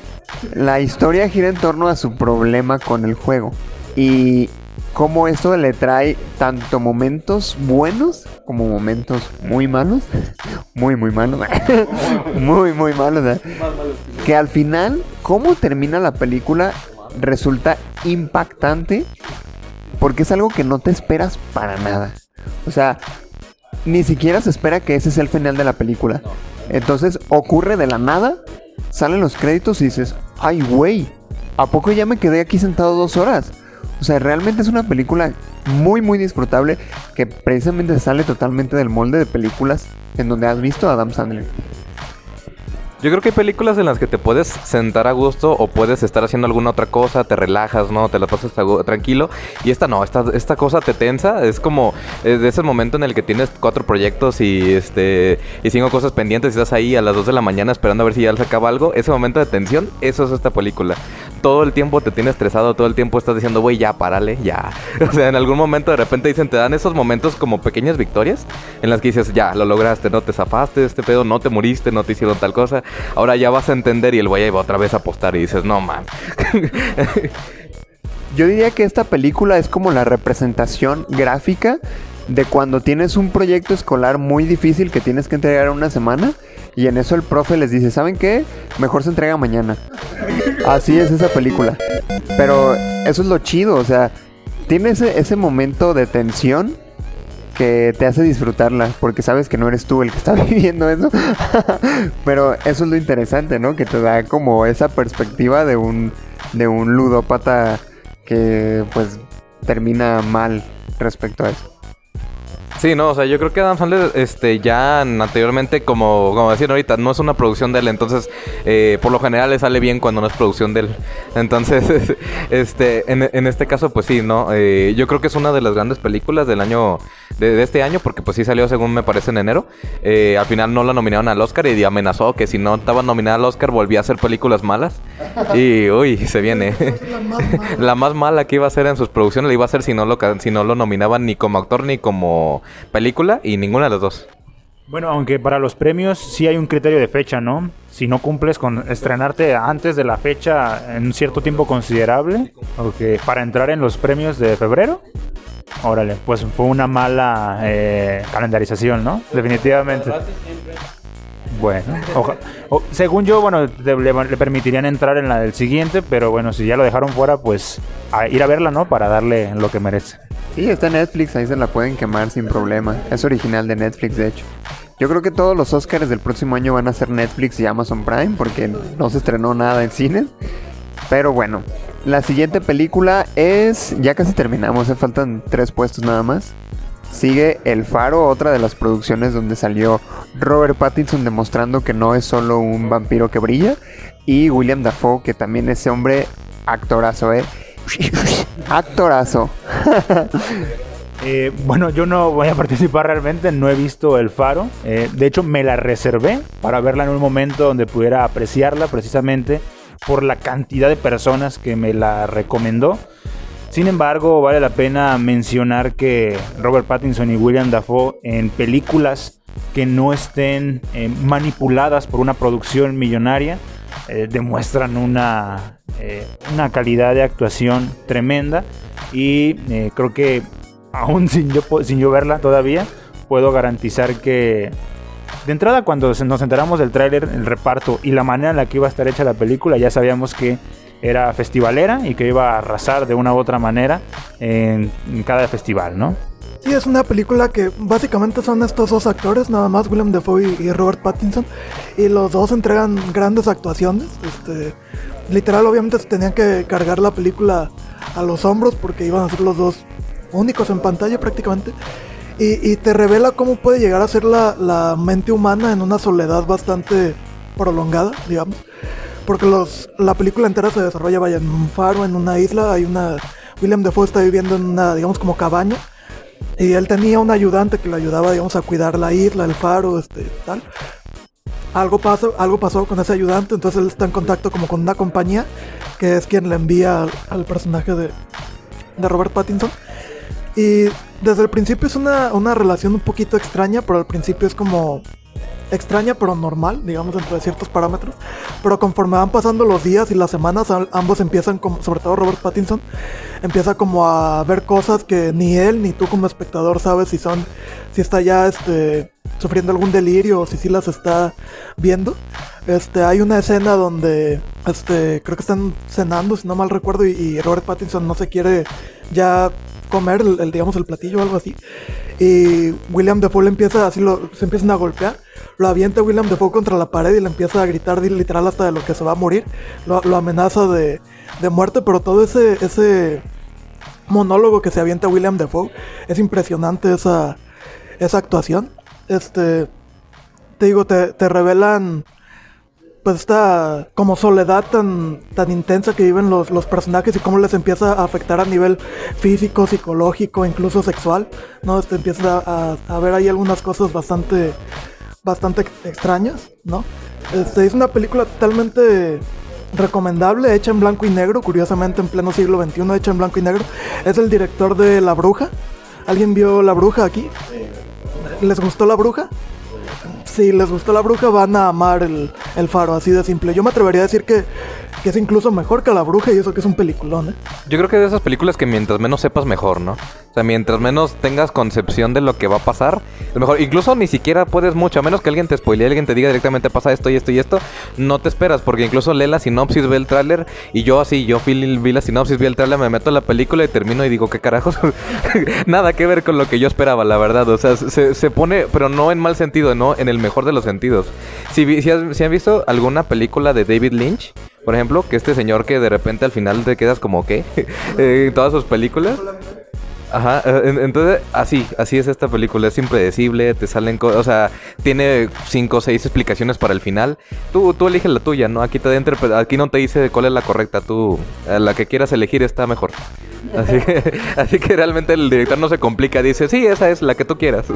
la historia gira en torno a su problema con el juego y cómo esto le trae tanto momentos buenos como momentos muy malos, *laughs* muy muy malos, *laughs* muy muy malos, ¿eh? que al final cómo termina la película resulta impactante porque es algo que no te esperas para nada. O sea, ni siquiera se espera que ese sea el final de la película. Entonces ocurre de la nada, salen los créditos y dices, ay güey, ¿a poco ya me quedé aquí sentado dos horas? O sea, realmente es una película muy muy disfrutable que precisamente sale totalmente del molde de películas en donde has visto a Adam Sandler. Yo creo que hay películas en las que te puedes sentar a gusto o puedes estar haciendo alguna otra cosa, te relajas, ¿no? Te la pasas tranquilo. Y esta no, esta, esta cosa te tensa. Es como eh, de ese momento en el que tienes cuatro proyectos y este y cinco cosas pendientes y estás ahí a las 2 de la mañana esperando a ver si ya se acaba algo. Ese momento de tensión, eso es esta película. Todo el tiempo te tiene estresado, todo el tiempo estás diciendo, güey, ya, párale, ya. *laughs* O sea, en algún momento de repente dicen, te dan esos momentos como pequeñas victorias en las que dices, ya, lo lograste, no te zafaste de este pedo, no te moriste, no te hicieron tal cosa. Ahora ya vas a entender y el güey va otra vez a apostar y dices, no, man. *laughs* Yo diría que esta película es como la representación gráfica de cuando tienes un proyecto escolar muy difícil que tienes que entregar en una semana y en eso el profe les dice, ¿saben qué? Mejor se entrega mañana. Así es esa película. Pero eso es lo chido, o sea, tiene ese momento de tensión que te hace disfrutarla, porque sabes que no eres tú el que está *laughs* viviendo eso. *laughs* Pero eso es lo interesante, ¿no? Que te da como esa perspectiva de un, de un ludópata que pues termina mal respecto a eso. Sí, no, o sea, yo creo que Adam Sandler, este, ya anteriormente, como, como decían ahorita, no es una producción de él, entonces, eh, por lo general le sale bien cuando no es producción de él. Entonces, *laughs* este, en, en este caso, pues sí, ¿no? Eh, yo creo que es una de las grandes películas del año, de, de este año, porque pues sí salió según me parece en enero. Eh, al final no la nominaron al Oscar y amenazó que si no estaba nominada al Oscar volvía a hacer películas malas. *laughs* Y, uy, se viene. La más mala. *laughs* La más mala que iba a hacer en sus producciones la iba a hacer si no lo, si no lo nominaban ni como actor ni como película y ninguna de las dos. Bueno, aunque para los premios sí hay un criterio de fecha, ¿no? Si no cumples con estrenarte antes de la fecha en un cierto tiempo considerable, o que para entrar en los premios de febrero, órale, pues fue una mala eh, calendarización, ¿no? Definitivamente. Bueno, según yo, bueno, le, permitirían entrar en la del siguiente, pero bueno, si ya lo dejaron fuera, pues ir a verla, ¿no? Para darle lo que merece. Sí, está en Netflix, ahí se la pueden quemar sin problema. Es original de Netflix, de hecho. Yo creo que todos los Oscars del próximo año van a ser Netflix y Amazon Prime porque no se estrenó nada en cines. Pero bueno, La siguiente película es. Ya casi terminamos, se faltan tres puestos nada más. Sigue El Faro, otra de las producciones donde salió Robert Pattinson demostrando que no es solo un vampiro que brilla. Y William Dafoe, que también ese hombre actorazo, ¿eh? Actorazo. *laughs* Eh, bueno, yo no voy a participar realmente, no he visto El Faro. Eh, de hecho, me la reservé para verla en un momento donde pudiera apreciarla precisamente por la cantidad de personas que me la recomendó. Sin embargo, vale la pena mencionar que Robert Pattinson y William Dafoe en películas que no estén eh, manipuladas por una producción millonaria eh, demuestran una, eh, una calidad de actuación tremenda y eh, creo que aún *laughs* sin yo, sin yo verla todavía puedo garantizar que de entrada cuando nos enteramos del tráiler, el reparto y la manera en la que iba a estar hecha la película ya sabíamos que era festivalera y que iba a arrasar de una u otra manera en, en cada festival, ¿no? Sí, es una película que básicamente son estos dos actores, nada más William Dafoe y, y Robert Pattinson, y los dos entregan grandes actuaciones. Este, literal, obviamente se tenían que cargar la película a los hombros porque iban a ser los dos únicos en pantalla prácticamente. Y, y te revela cómo puede llegar a ser la, la mente humana en una soledad bastante prolongada, digamos. Porque los, la película entera se desarrolla vaya, en un faro, en una isla. Hay una. William Dafoe está viviendo en una, digamos, como cabaña. Y él tenía un ayudante que le ayudaba, digamos, a cuidar la isla, el faro, este, tal. Algo pasó, algo pasó con ese ayudante, entonces él está en contacto como con una compañía, que es quien le envía al, al personaje de, de Robert Pattinson. Y desde el principio es una, una relación un poquito extraña, pero al principio es como extraña pero normal, digamos, dentro de ciertos parámetros. Pero conforme van pasando los días y las semanas, ambos empiezan, como, sobre todo Robert Pattinson, empieza como a ver cosas que ni él ni tú como espectador sabes si son, si está ya este, sufriendo algún delirio o si sí las está viendo. Este, hay una escena donde, este, creo que están cenando, si no mal recuerdo, y, y Robert Pattinson no se quiere ya comer el, el, digamos, el platillo o algo así. Y William Defoe le empieza, así lo, se empiezan a golpear. Lo avienta William Defoe contra la pared y le empieza a gritar literal hasta de lo que se va a morir. Lo, lo amenaza de, de muerte, pero todo ese, ese monólogo que se avienta William Defoe es impresionante esa, esa actuación. Este, te digo, te, te revelan pues esta como soledad tan, tan intensa que viven los, los personajes y cómo les empieza a afectar a nivel físico, psicológico, incluso sexual, ¿no? Este, empieza a, a ver ahí algunas cosas bastante, bastante ex- extrañas, ¿no? Este, es una película totalmente recomendable, hecha en blanco y negro, curiosamente en pleno siglo XXI, hecha en blanco y negro. Es el director de La Bruja. ¿Alguien vio La Bruja aquí? ¿Les gustó La Bruja? Si les gustó la bruja, van a amar el, el faro, así de simple. Yo me atrevería a decir que, que es incluso mejor que la bruja y eso que es un peliculón, ¿eh? Yo creo que de esas películas que mientras menos sepas mejor, ¿no? O sea, mientras menos tengas concepción de lo que va a pasar, es mejor. Incluso ni siquiera puedes mucho, a menos que alguien te spoilee, alguien te diga directamente pasa esto y esto y esto, no te esperas, porque incluso lee la sinopsis, ve el tráiler y yo así, yo vi, la sinopsis, vi el tráiler, me meto en la película y termino y digo, ¿qué carajos? *laughs* Nada que ver con lo que yo esperaba, la verdad. O sea, se, se pone, pero no en mal sentido, ¿no? En el mejor de los sentidos. Si, si, has- si han visto alguna película de David Lynch, por ejemplo, que este señor que de repente al final te quedas como, ¿qué? *laughs* Eh, en todas sus películas. Ajá, eh, en- entonces así, así es esta película, es impredecible, te salen cosas, o sea, tiene cinco o seis explicaciones para el final. Tú, tú eliges la tuya, ¿no? Aquí te da aquí no te dice cuál es la correcta, tú, eh, la que quieras elegir está mejor. Así que, *laughs* así que realmente el director no se complica, dice, sí, esa es la que tú quieras.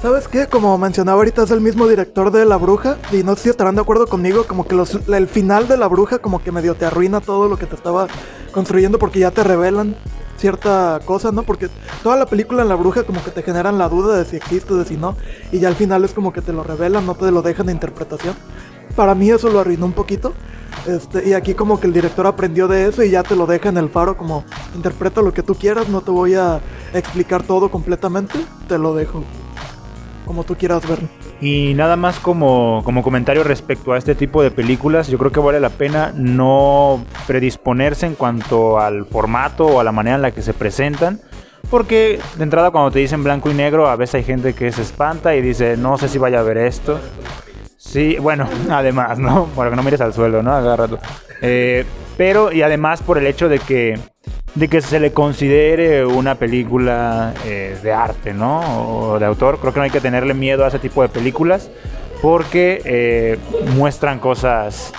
¿Sabes qué? Como mencionaba ahorita, es el mismo director de La Bruja. Y no sé si estarán de acuerdo conmigo, como que los, el final de La Bruja como que medio te arruina todo lo que te estaba construyendo porque ya te revelan cierta cosa, ¿no? Porque toda la película en La Bruja como que te generan la duda de si existe, de si no. Y ya al final es como que te lo revelan, no te lo dejan de interpretación. Para mí eso lo arruinó un poquito. Este, y aquí como que el director aprendió de eso y ya te lo deja en el faro como interpreta lo que tú quieras, no te voy a explicar todo completamente, te lo dejo como tú quieras verlo. Y nada más como, como comentario respecto a este tipo de películas, yo creo que vale la pena no predisponerse en cuanto al formato o a la manera en la que se presentan. Porque de entrada cuando te dicen blanco y negro, a veces hay gente que se espanta y dice, no sé si vaya a ver esto. Sí, bueno, *laughs* además, ¿no? Para que no mires al suelo, ¿no? A cada rato. Eh, Pero, y además por el hecho de que, de que se le considere una película eh, de arte, ¿no? O de autor, creo que no hay que tenerle miedo a ese tipo de películas porque eh, muestran cosas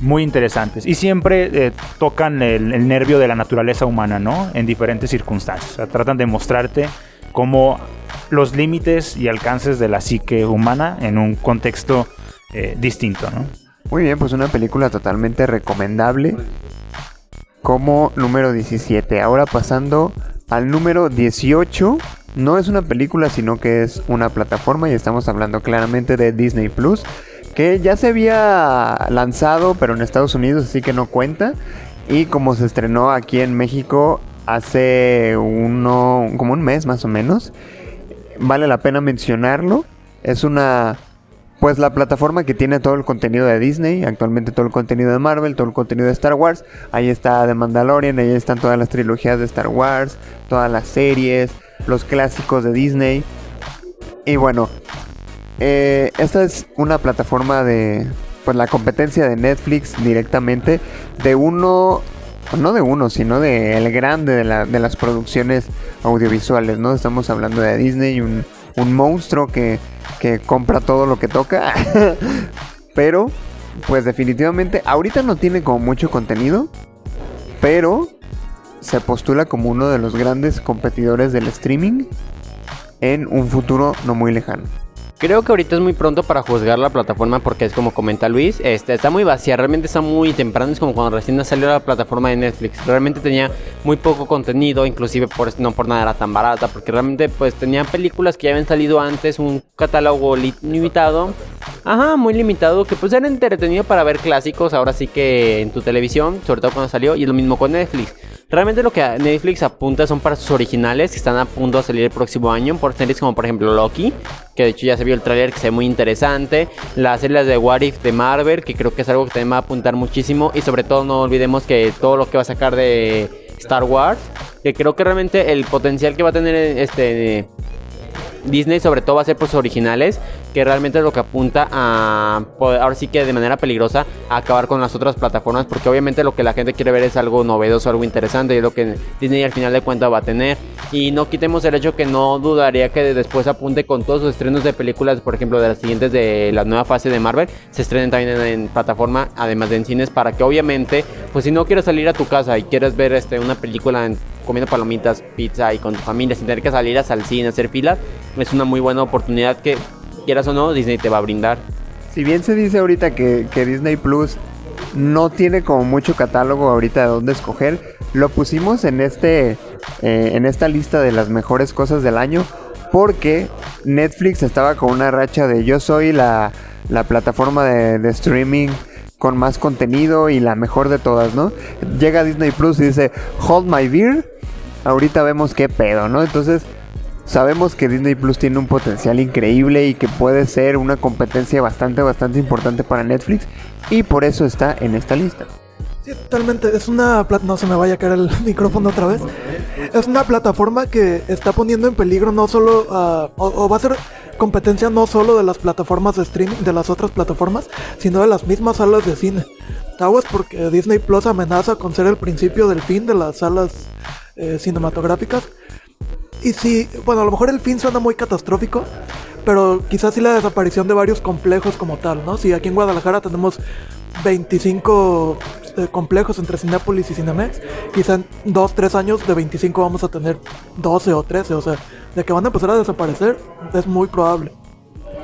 muy interesantes y siempre eh, tocan el, el nervio de la naturaleza humana, ¿no? En diferentes circunstancias. O sea, tratan de mostrarte cómo los límites y alcances de la psique humana en un contexto eh, distinto. Muy bien, pues una película totalmente recomendable. Como número 17. Ahora pasando al número 18. No es una película, sino que es una plataforma y estamos hablando claramente de Disney Plus. Que ya se había lanzado, pero en Estados Unidos, así que no cuenta. Y como se estrenó aquí en México hace uno, como un mes más o menos, vale la pena mencionarlo. Es una pues la plataforma que tiene todo el contenido de Disney, actualmente todo el contenido de Marvel, todo el contenido de Star Wars. Ahí está The Mandalorian, ahí están todas las trilogías de Star Wars, todas las series, los clásicos de Disney. Y bueno, eh, esta es una plataforma de, pues la competencia de Netflix directamente, de uno, no de uno, sino de el grande de las producciones audiovisuales, ¿no? Estamos hablando de Disney, un, un monstruo que, que compra todo lo que toca. *laughs* pero, pues definitivamente, ahorita no tiene como mucho contenido, pero se postula como uno de los grandes competidores del streaming en un futuro no muy lejano. Creo que ahorita es muy pronto para juzgar la plataforma porque es como comenta Luis, este, está muy vacía, realmente está muy temprano, es como cuando recién salió la plataforma de Netflix, realmente tenía muy poco contenido, inclusive por no por nada era tan barata, porque realmente pues tenía películas que ya habían salido antes, un catálogo li- limitado, ajá, muy limitado, que pues era entretenido para ver clásicos, ahora sí que en tu televisión, sobre todo cuando salió, y es lo mismo con Netflix. Realmente lo que Netflix apunta son para sus originales que están a punto de salir el próximo año. Por series como por ejemplo Loki, que de hecho ya se vio el tráiler que se ve muy interesante. Las series de What If de Marvel, que creo que es algo que también va a apuntar muchísimo. Y sobre todo no olvidemos que todo lo que va a sacar de Star Wars, que creo que realmente el potencial que va a tener este Disney sobre todo va a ser por sus originales, que realmente es lo que apunta a, poder- ahora sí que de manera peligrosa, a acabar con las otras plataformas, porque obviamente lo que la gente quiere ver es algo novedoso, algo interesante, y es lo que Disney al final de cuentas va a tener. Y no quitemos el hecho que no dudaría que después apunte con todos sus estrenos de películas, por ejemplo, de las siguientes de la nueva fase de Marvel, se estrenen también en, plataforma, además de en cines, para que obviamente, pues si no quieres salir a tu casa y quieres ver este, una película en- comiendo palomitas, pizza y con tu familia sin tener que salir a al cine, hacer filas, es una muy buena oportunidad que, quieras o no, Disney te va a brindar. Si bien se dice ahorita que, que Disney Plus no tiene como mucho catálogo ahorita de dónde escoger, lo pusimos en este eh, en esta lista de las mejores cosas del año porque Netflix estaba con una racha de yo soy la, la plataforma de, de streaming con más contenido y la mejor de todas, ¿no? Llega Disney Plus y dice Hold My Beer, ahorita vemos qué pedo, ¿no? Entonces Sabemos que Disney Plus tiene un potencial increíble y que puede ser una competencia bastante, bastante importante para Netflix y por eso está en esta lista. Sí, totalmente. Es una... No se me vaya a caer el *laughs* micrófono otra vez. Es una plataforma que está poniendo en peligro no solo... ah, o, o va a ser competencia no solo de las plataformas de streaming, de las otras plataformas, sino de las mismas salas de cine. Aguas porque Disney Plus amenaza con ser el principio del fin de las salas eh, cinematográficas. Y sí, bueno, a lo mejor el fin suena muy catastrófico, pero quizás sí la desaparición de varios complejos como tal, ¿no? Si aquí en Guadalajara tenemos 25 eh, complejos entre Cinépolis y Cinemex, quizá en 2, 3 años de 25 vamos a tener 12 o 13, o sea, de que van a empezar a desaparecer es muy probable.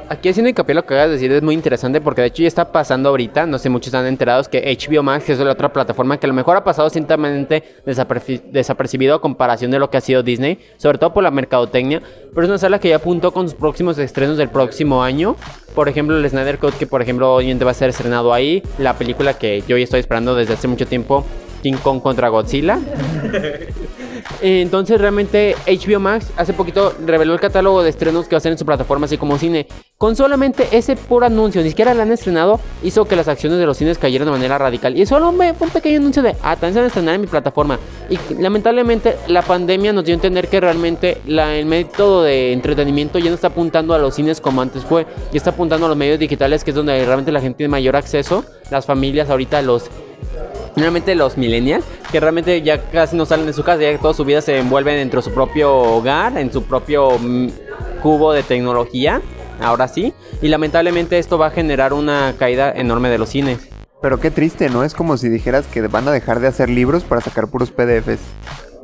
Aquí haciendo hincapié lo que acabas de decir es muy interesante porque de hecho ya está pasando ahorita, no sé muchos están enterados que HBO Max que es la otra plataforma que a lo mejor ha pasado ciertamente desaperci- desapercibido a comparación de lo que ha sido Disney, sobre todo por la mercadotecnia, pero es una sala que ya apuntó con sus próximos estrenos del próximo año. Por ejemplo, el Snyder Cut que por ejemplo obviamente va a ser estrenado ahí, la película que yo ya estoy esperando desde hace mucho tiempo, King Kong contra Godzilla. *laughs* Eh, Entonces realmente HBO Max hace poquito reveló el catálogo de estrenos que va a hacer en su plataforma así como cine. Con solamente ese puro anuncio, ni siquiera la han estrenado, hizo que las acciones de los cines cayeran de manera radical. Y solo me- fue un pequeño anuncio de, ah, también se van a estrenar en mi plataforma. Y lamentablemente la pandemia nos dio a entender que realmente el método de entretenimiento ya no está apuntando a los cines como antes fue. Y está apuntando a los medios digitales, que es donde realmente la gente tiene mayor acceso. Las familias ahorita, los Realmente los millennials, que realmente ya casi no salen de su casa, ya que toda su vida se envuelven dentro de su propio hogar, en su propio mm, cubo de tecnología, ahora sí. Y lamentablemente esto va a generar una caída enorme de los cines. Pero qué triste, ¿no? Es como si dijeras que van a dejar de hacer libros para sacar puros PDFs.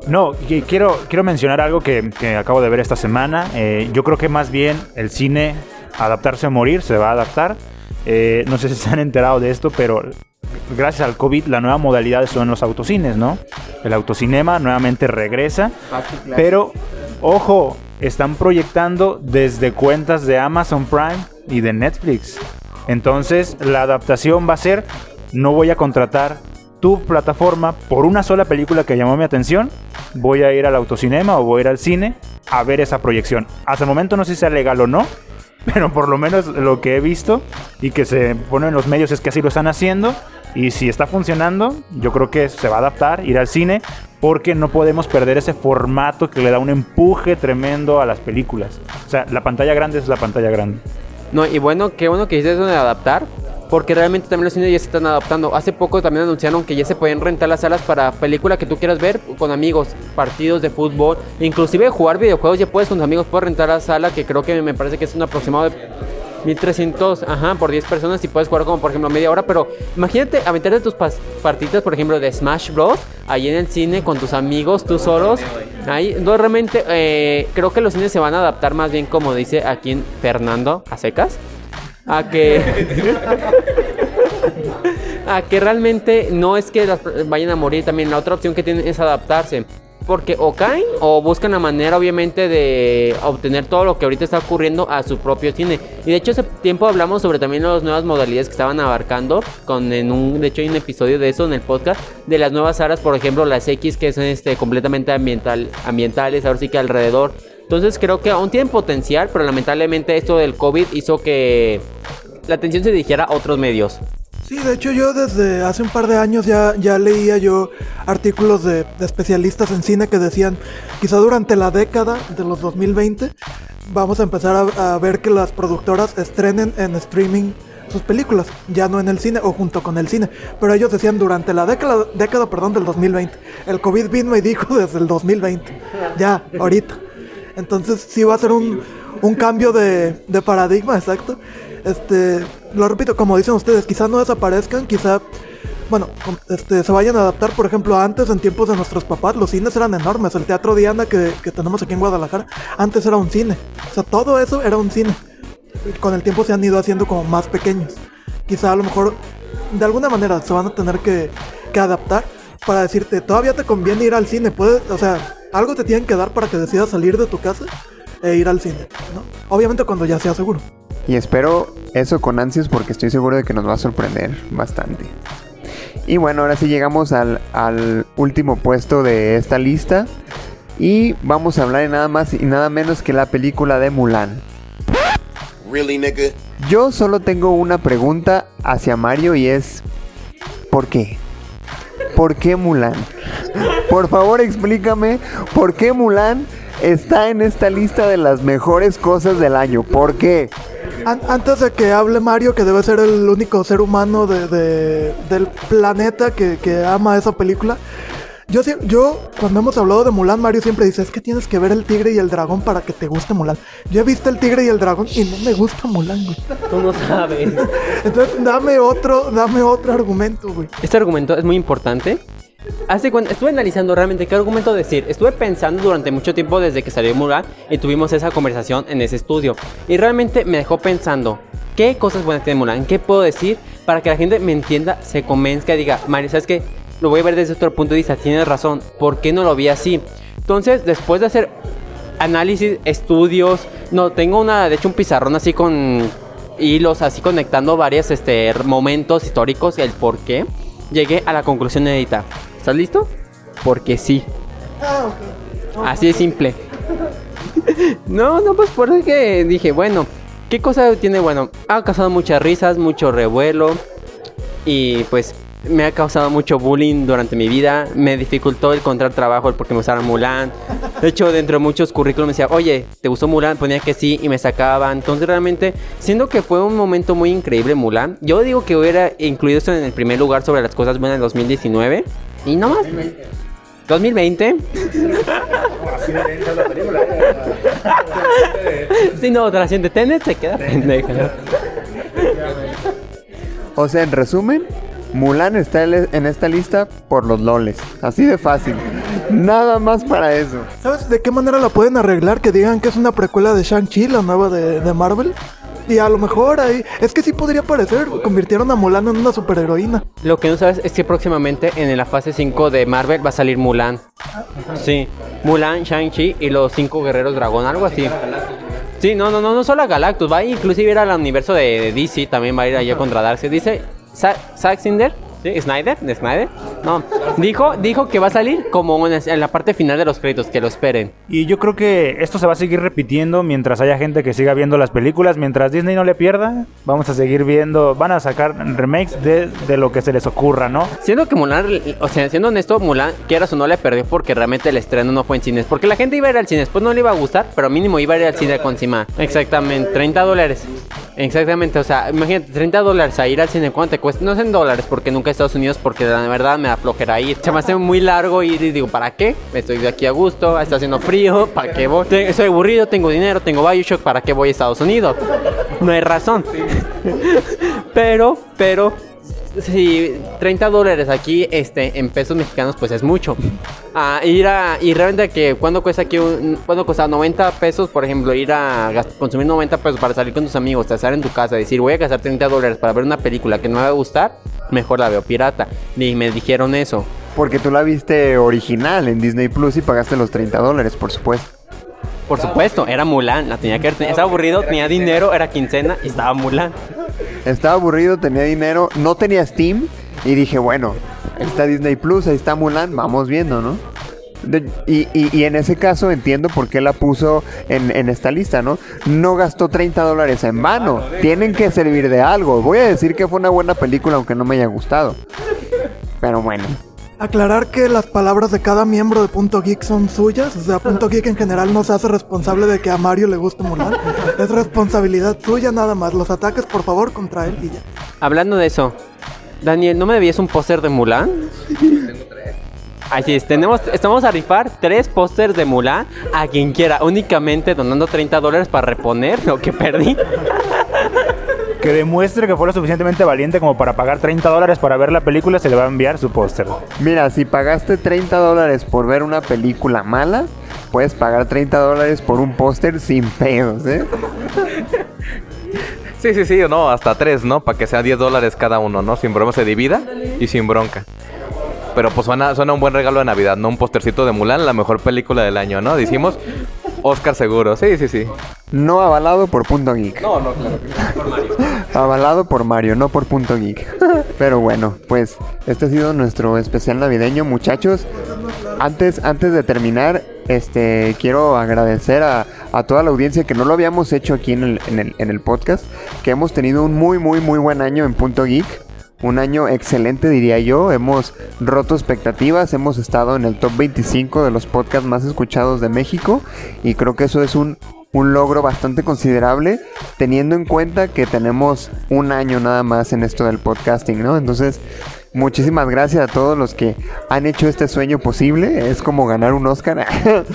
No, y quiero, quiero mencionar algo que, que acabo de ver esta semana. Eh, yo creo que más bien el cine, adaptarse o morir, se va a adaptar. Eh, no sé si se han enterado de esto, pero gracias al COVID la nueva modalidad son los autocines, ¿no? El autocinema nuevamente regresa. Pero, ojo, están proyectando desde cuentas de Amazon Prime y de Netflix. Entonces, la adaptación va a ser, no voy a contratar tu plataforma por una sola película que llamó mi atención, voy a ir al autocinema o voy a ir al cine a ver esa proyección. Hasta el momento no sé si sea legal o no, pero por lo menos lo que he visto y que se pone en los medios es que así lo están haciendo. Y si está funcionando, yo creo que se va a adaptar, ir al cine, porque no podemos perder ese formato que le da un empuje tremendo a las películas. O sea, la pantalla grande es la pantalla grande. No, y bueno, qué bueno que dices eso de adaptar, porque realmente también los cines ya se están adaptando. Hace poco también anunciaron que ya se pueden rentar las salas para película que tú quieras ver con amigos, partidos de fútbol, inclusive jugar videojuegos ya puedes con tus amigos, puedes rentar la sala que creo que me parece que es un aproximado de 1300, ajá, por 10 personas y puedes jugar como por ejemplo media hora, pero imagínate aventarte tus partidas, por ejemplo, de Smash Bros. ahí en el cine con tus amigos, tú solos. Ahí, no, realmente eh, creo que los cines se van a adaptar más bien como dice aquí Fernando a a que a que realmente no es que las vayan a morir también la otra opción que tienen es adaptarse porque o caen o buscan la manera obviamente de obtener todo lo que ahorita está ocurriendo a su propio cine. Y de hecho hace tiempo hablamos sobre también las nuevas modalidades que estaban abarcando con en un de hecho hay un episodio de eso en el podcast de las nuevas áreas por ejemplo las X que son este completamente ambiental ambientales ahora sí que alrededor entonces creo que aún tienen potencial pero lamentablemente esto del COVID hizo que la atención se dirigiera a otros medios Sí, de hecho yo desde hace un par de años ya, ya leía yo artículos de, especialistas en cine que decían, quizá durante la década de los 2020 vamos a empezar a, a ver que las productoras estrenen en streaming sus películas, ya no en el cine o junto con el cine, pero ellos decían durante la década, década perdón, del 2020. El COVID vino y dijo *laughs* desde el 2020, ya, ahorita. Entonces sí va a ser un, un cambio de, de paradigma, exacto. Este, lo repito, como dicen ustedes, quizá no desaparezcan, quizá, bueno, este, se vayan a adaptar, por ejemplo, antes, en tiempos de nuestros papás, los cines eran enormes, el Teatro Diana que, que tenemos aquí en Guadalajara, antes era un cine, o sea, todo eso era un cine. Con el tiempo se han ido haciendo como más pequeños. Quizá a lo mejor, de alguna manera, se van a tener que, que adaptar para decirte, todavía te conviene ir al cine, puedes, o sea, algo te tienen que dar para que decidas salir de tu casa e ir al cine, ¿no? Obviamente cuando ya sea seguro. Y espero eso con ansias porque estoy seguro de que nos va a sorprender bastante. Y bueno, ahora sí llegamos al, al último puesto de esta lista. Y vamos a hablar de nada más y nada menos que la película de Mulan. Really, nigga? Yo solo tengo una pregunta hacia Mario y es ¿por qué? ¿Por qué Mulan? Por favor explícame por qué Mulan está en esta lista de las mejores cosas del año. ¿Por qué? An- antes de que hable Mario, que debe ser el único ser humano de- del planeta que, que ama esa película, yo, yo cuando hemos hablado de Mulan, Mario siempre dice, es que tienes que ver el tigre y el dragón para que te guste Mulan. Yo he visto el tigre y el dragón y no me gusta Mulan, güey. tú no sabes *laughs* Entonces dame otro, dame otro argumento, güey. Este argumento es muy importante. Hace cuenta, estuve analizando realmente qué argumento decir. Estuve pensando durante mucho tiempo desde que salió Mulan y tuvimos esa conversación en ese estudio. Y realmente me dejó pensando, ¿qué cosas buenas tiene Mulan? ¿Qué puedo decir para que la gente me entienda, se convenzca y diga, Mario, ¿sabes qué? Lo voy a ver desde otro punto de vista, tienes razón, ¿por qué no lo vi así? Entonces, después de hacer análisis, estudios, no, tengo una, de hecho un pizarrón así con hilos, así conectando varios este, momentos históricos y el por qué, llegué a la conclusión edita. ¿Estás listo? Porque sí. Así de simple. *laughs* no, no, pues por eso que dije, bueno, ¿qué cosa tiene bueno? Ha causado muchas risas, mucho revuelo. Y pues me ha causado mucho bullying durante mi vida. Me dificultó encontrar trabajo porque me usaron Mulan. De hecho, dentro de muchos currículums me decía, oye, ¿te gustó Mulan? Ponía que sí y me sacaban. Entonces, realmente, siendo que fue un momento muy increíble Mulan, yo digo que hubiera incluido esto en el primer lugar sobre las cosas buenas del 2019. Y no más. 2020. *laughs* Si no, trasciende Tenet, queda. O sea, en resumen, Mulan está en esta lista por los loles. Así de fácil. Nada más para eso. ¿Sabes de qué manera la pueden arreglar? Que digan que es una precuela de Shang-Chi, la nueva de, de Marvel. Y a lo mejor ahí. Es que sí podría parecer. Convirtieron a Mulan en una superheroína. Lo que no sabes es que próximamente en la fase 5 de Marvel va a salir Mulan. Sí, Mulan, Shang-Chi y los cinco guerreros dragón, algo así. Sí, no, no, no, no solo a Galactus, va a inclusive ir al universo de, de DC, también va a ir allá contra Darkseid. Dice Sa in there? ¿Sí? Snyder, de Snyder, no, dijo, dijo que va a salir como en en la parte final de los créditos, que lo esperen. Y yo creo que esto se va a seguir repitiendo mientras haya gente que siga viendo las películas. Mientras Disney no le pierda, vamos a seguir viendo. Van a sacar remakes de, de lo que se les ocurra, ¿no? Siendo que Mulan, o sea, siendo honesto, Mulan, quieras o no, le perdió porque realmente el estreno no fue en cines. Porque la gente iba a ir al cine, después no le iba a gustar, pero mínimo iba a ir al cine con encima. Exactamente, 30 dólares. Exactamente, o sea, imagínate, 30 dólares a ir al cine, ¿cuánto te cuesta? No es en dólares, porque nunca Estados Unidos, porque la verdad me da flojera ir. Se me hace muy largo y digo, ¿para qué? Estoy de aquí a gusto, está haciendo frío, ¿para qué voy? Estoy aburrido, tengo dinero, tengo Bioshock, ¿para qué voy a Estados Unidos? No hay razón. *laughs* pero, pero, si 30 dólares aquí este, en pesos mexicanos, pues es mucho. Ah, ir a. Y realmente que cuando cuesta aquí un. Cuando cuesta 90 pesos, por ejemplo, ir a consumir 90 pesos para salir con tus amigos, estar en tu casa, decir voy a gastar 30 dólares para ver una película que no me va a gustar, mejor la veo pirata. Y me dijeron eso. Porque tú la viste original en Disney Plus y pagaste los 30 dólares, por supuesto. Por supuesto, era Mulan, la tenía que ver. Estaba aburrido, tenía dinero, era quincena y estaba Mulan. Estaba aburrido, tenía dinero, no tenía Steam y dije, bueno, ahí está Disney Plus, ahí está Mulan, vamos viendo, ¿no? De- y, y- y en ese caso entiendo por qué la puso en, en esta lista, ¿no? No gastó 30 dólares en vano, tienen que servir de algo. Voy a decir que fue una buena película aunque no me haya gustado. Pero bueno, Aclarar que las palabras de cada miembro de Punto Geek son suyas. O sea, Punto Geek en general no se hace responsable de que a Mario le guste Mulan. Es responsabilidad suya nada más. Los ataques, por favor, contra él y ya. Hablando de eso, Daniel, ¿no me debías un póster de Mulan? Así es, tenemos, estamos a rifar tres pósters de Mulan a quien quiera, únicamente donando 30 dólares para reponer lo que perdí. Que demuestre que fue lo suficientemente valiente como para pagar 30 dólares para ver la película, se le va a enviar su póster. mira, si pagaste 30 dólares por ver una película mala, puedes pagar 30 dólares por un póster sin pedos, ¿eh? Sí, sí, sí, no, hasta tres, ¿no? Para que sea 10 dólares cada uno, ¿no? Sin broma se divida y sin bronca. Pero pues suena, suena un buen regalo de Navidad, ¿no? Un postercito de Mulan, la mejor película del año, ¿no? Dijimos Oscar seguro, sí, sí, sí. No avalado por Punto Geek. No, no, claro. *laughs* Avalado por Mario, no por Punto Geek. *laughs* Pero bueno, pues este ha sido nuestro especial navideño, muchachos. Antes, antes de terminar, este quiero agradecer a, a toda la audiencia que no lo habíamos hecho aquí en el, en, el, en el podcast, que hemos tenido un muy, muy, muy buen año en Punto Geek. Un año excelente, diría yo. Hemos roto expectativas, hemos estado en el top 25 de los podcasts más escuchados de México y creo que eso es un, un logro bastante considerable teniendo en cuenta que tenemos un año nada más en esto del podcasting, ¿no? Entonces, muchísimas gracias a todos los que han hecho este sueño posible. Es como ganar un Oscar. *laughs*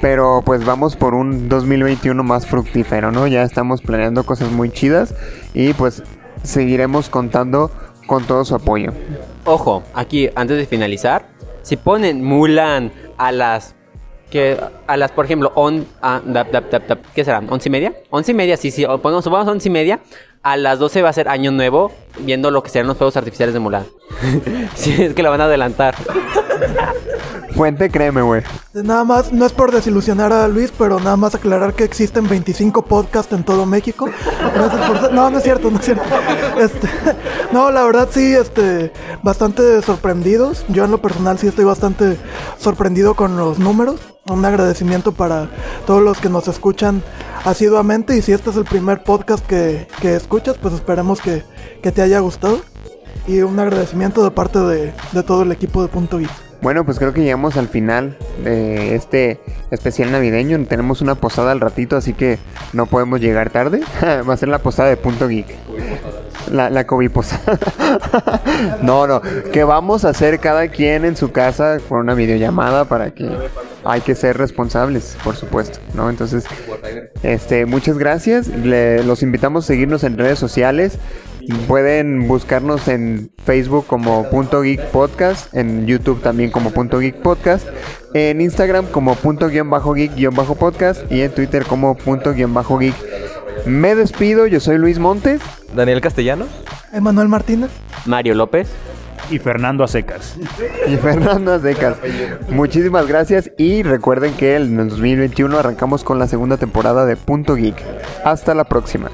Pero pues vamos por un 2021 más fructífero, ¿no? Ya estamos planeando cosas muy chidas y pues seguiremos contando con todo su apoyo. Ojo, aquí antes de finalizar, si ponen Mulan a las que a las por ejemplo on, ah, dap, dap, ¿qué serán? ¿11 y media? 11 y media, sí, sí, supongamos 11 y media. A las 12 va a ser año nuevo, viendo lo que serán los fuegos artificiales de Mulan. *laughs* sí, es que lo van a adelantar. Fuente, créeme, güey. Nada más, no es por desilusionar a Luis, pero nada más aclarar que existen 25 podcasts en todo México. Gracias por- No, no es cierto, no es cierto. Este, no, la verdad sí, este, bastante sorprendidos. Yo en lo personal sí estoy bastante sorprendido con los números. Un agradecimiento para todos los que nos escuchan asiduamente. Y si este es el primer podcast que, que escuchas, pues esperemos que, que te haya gustado. y un agradecimiento de parte de, de todo el equipo de Punto Geek. Bueno, pues creo que llegamos al final de este especial navideño. Tenemos una posada al ratito, así que no podemos llegar tarde. *laughs* Va a ser la posada de Punto Geek. La, la COVID posada. *laughs* no, no. Que vamos a hacer cada quien en su casa con una videollamada para que hay que ser responsables, por supuesto, ¿no? Entonces, este, muchas gracias. Le- los invitamos a seguirnos en redes sociales. Pueden buscarnos en Facebook como Punto Geek Podcast, en YouTube también como Punto Geek Podcast, en Instagram como Punto guion bajo Geek guion bajo Podcast y en Twitter como Punto guion bajo Geek. Me despido, yo soy Luis Montes. Daniel Castellanos. Emanuel Martínez. Mario López. Y Fernando Acecas. *laughs* y Fernando Azecas. Muchísimas gracias y recuerden que en el 2021 arrancamos con la segunda temporada de Punto Geek. Hasta la próxima.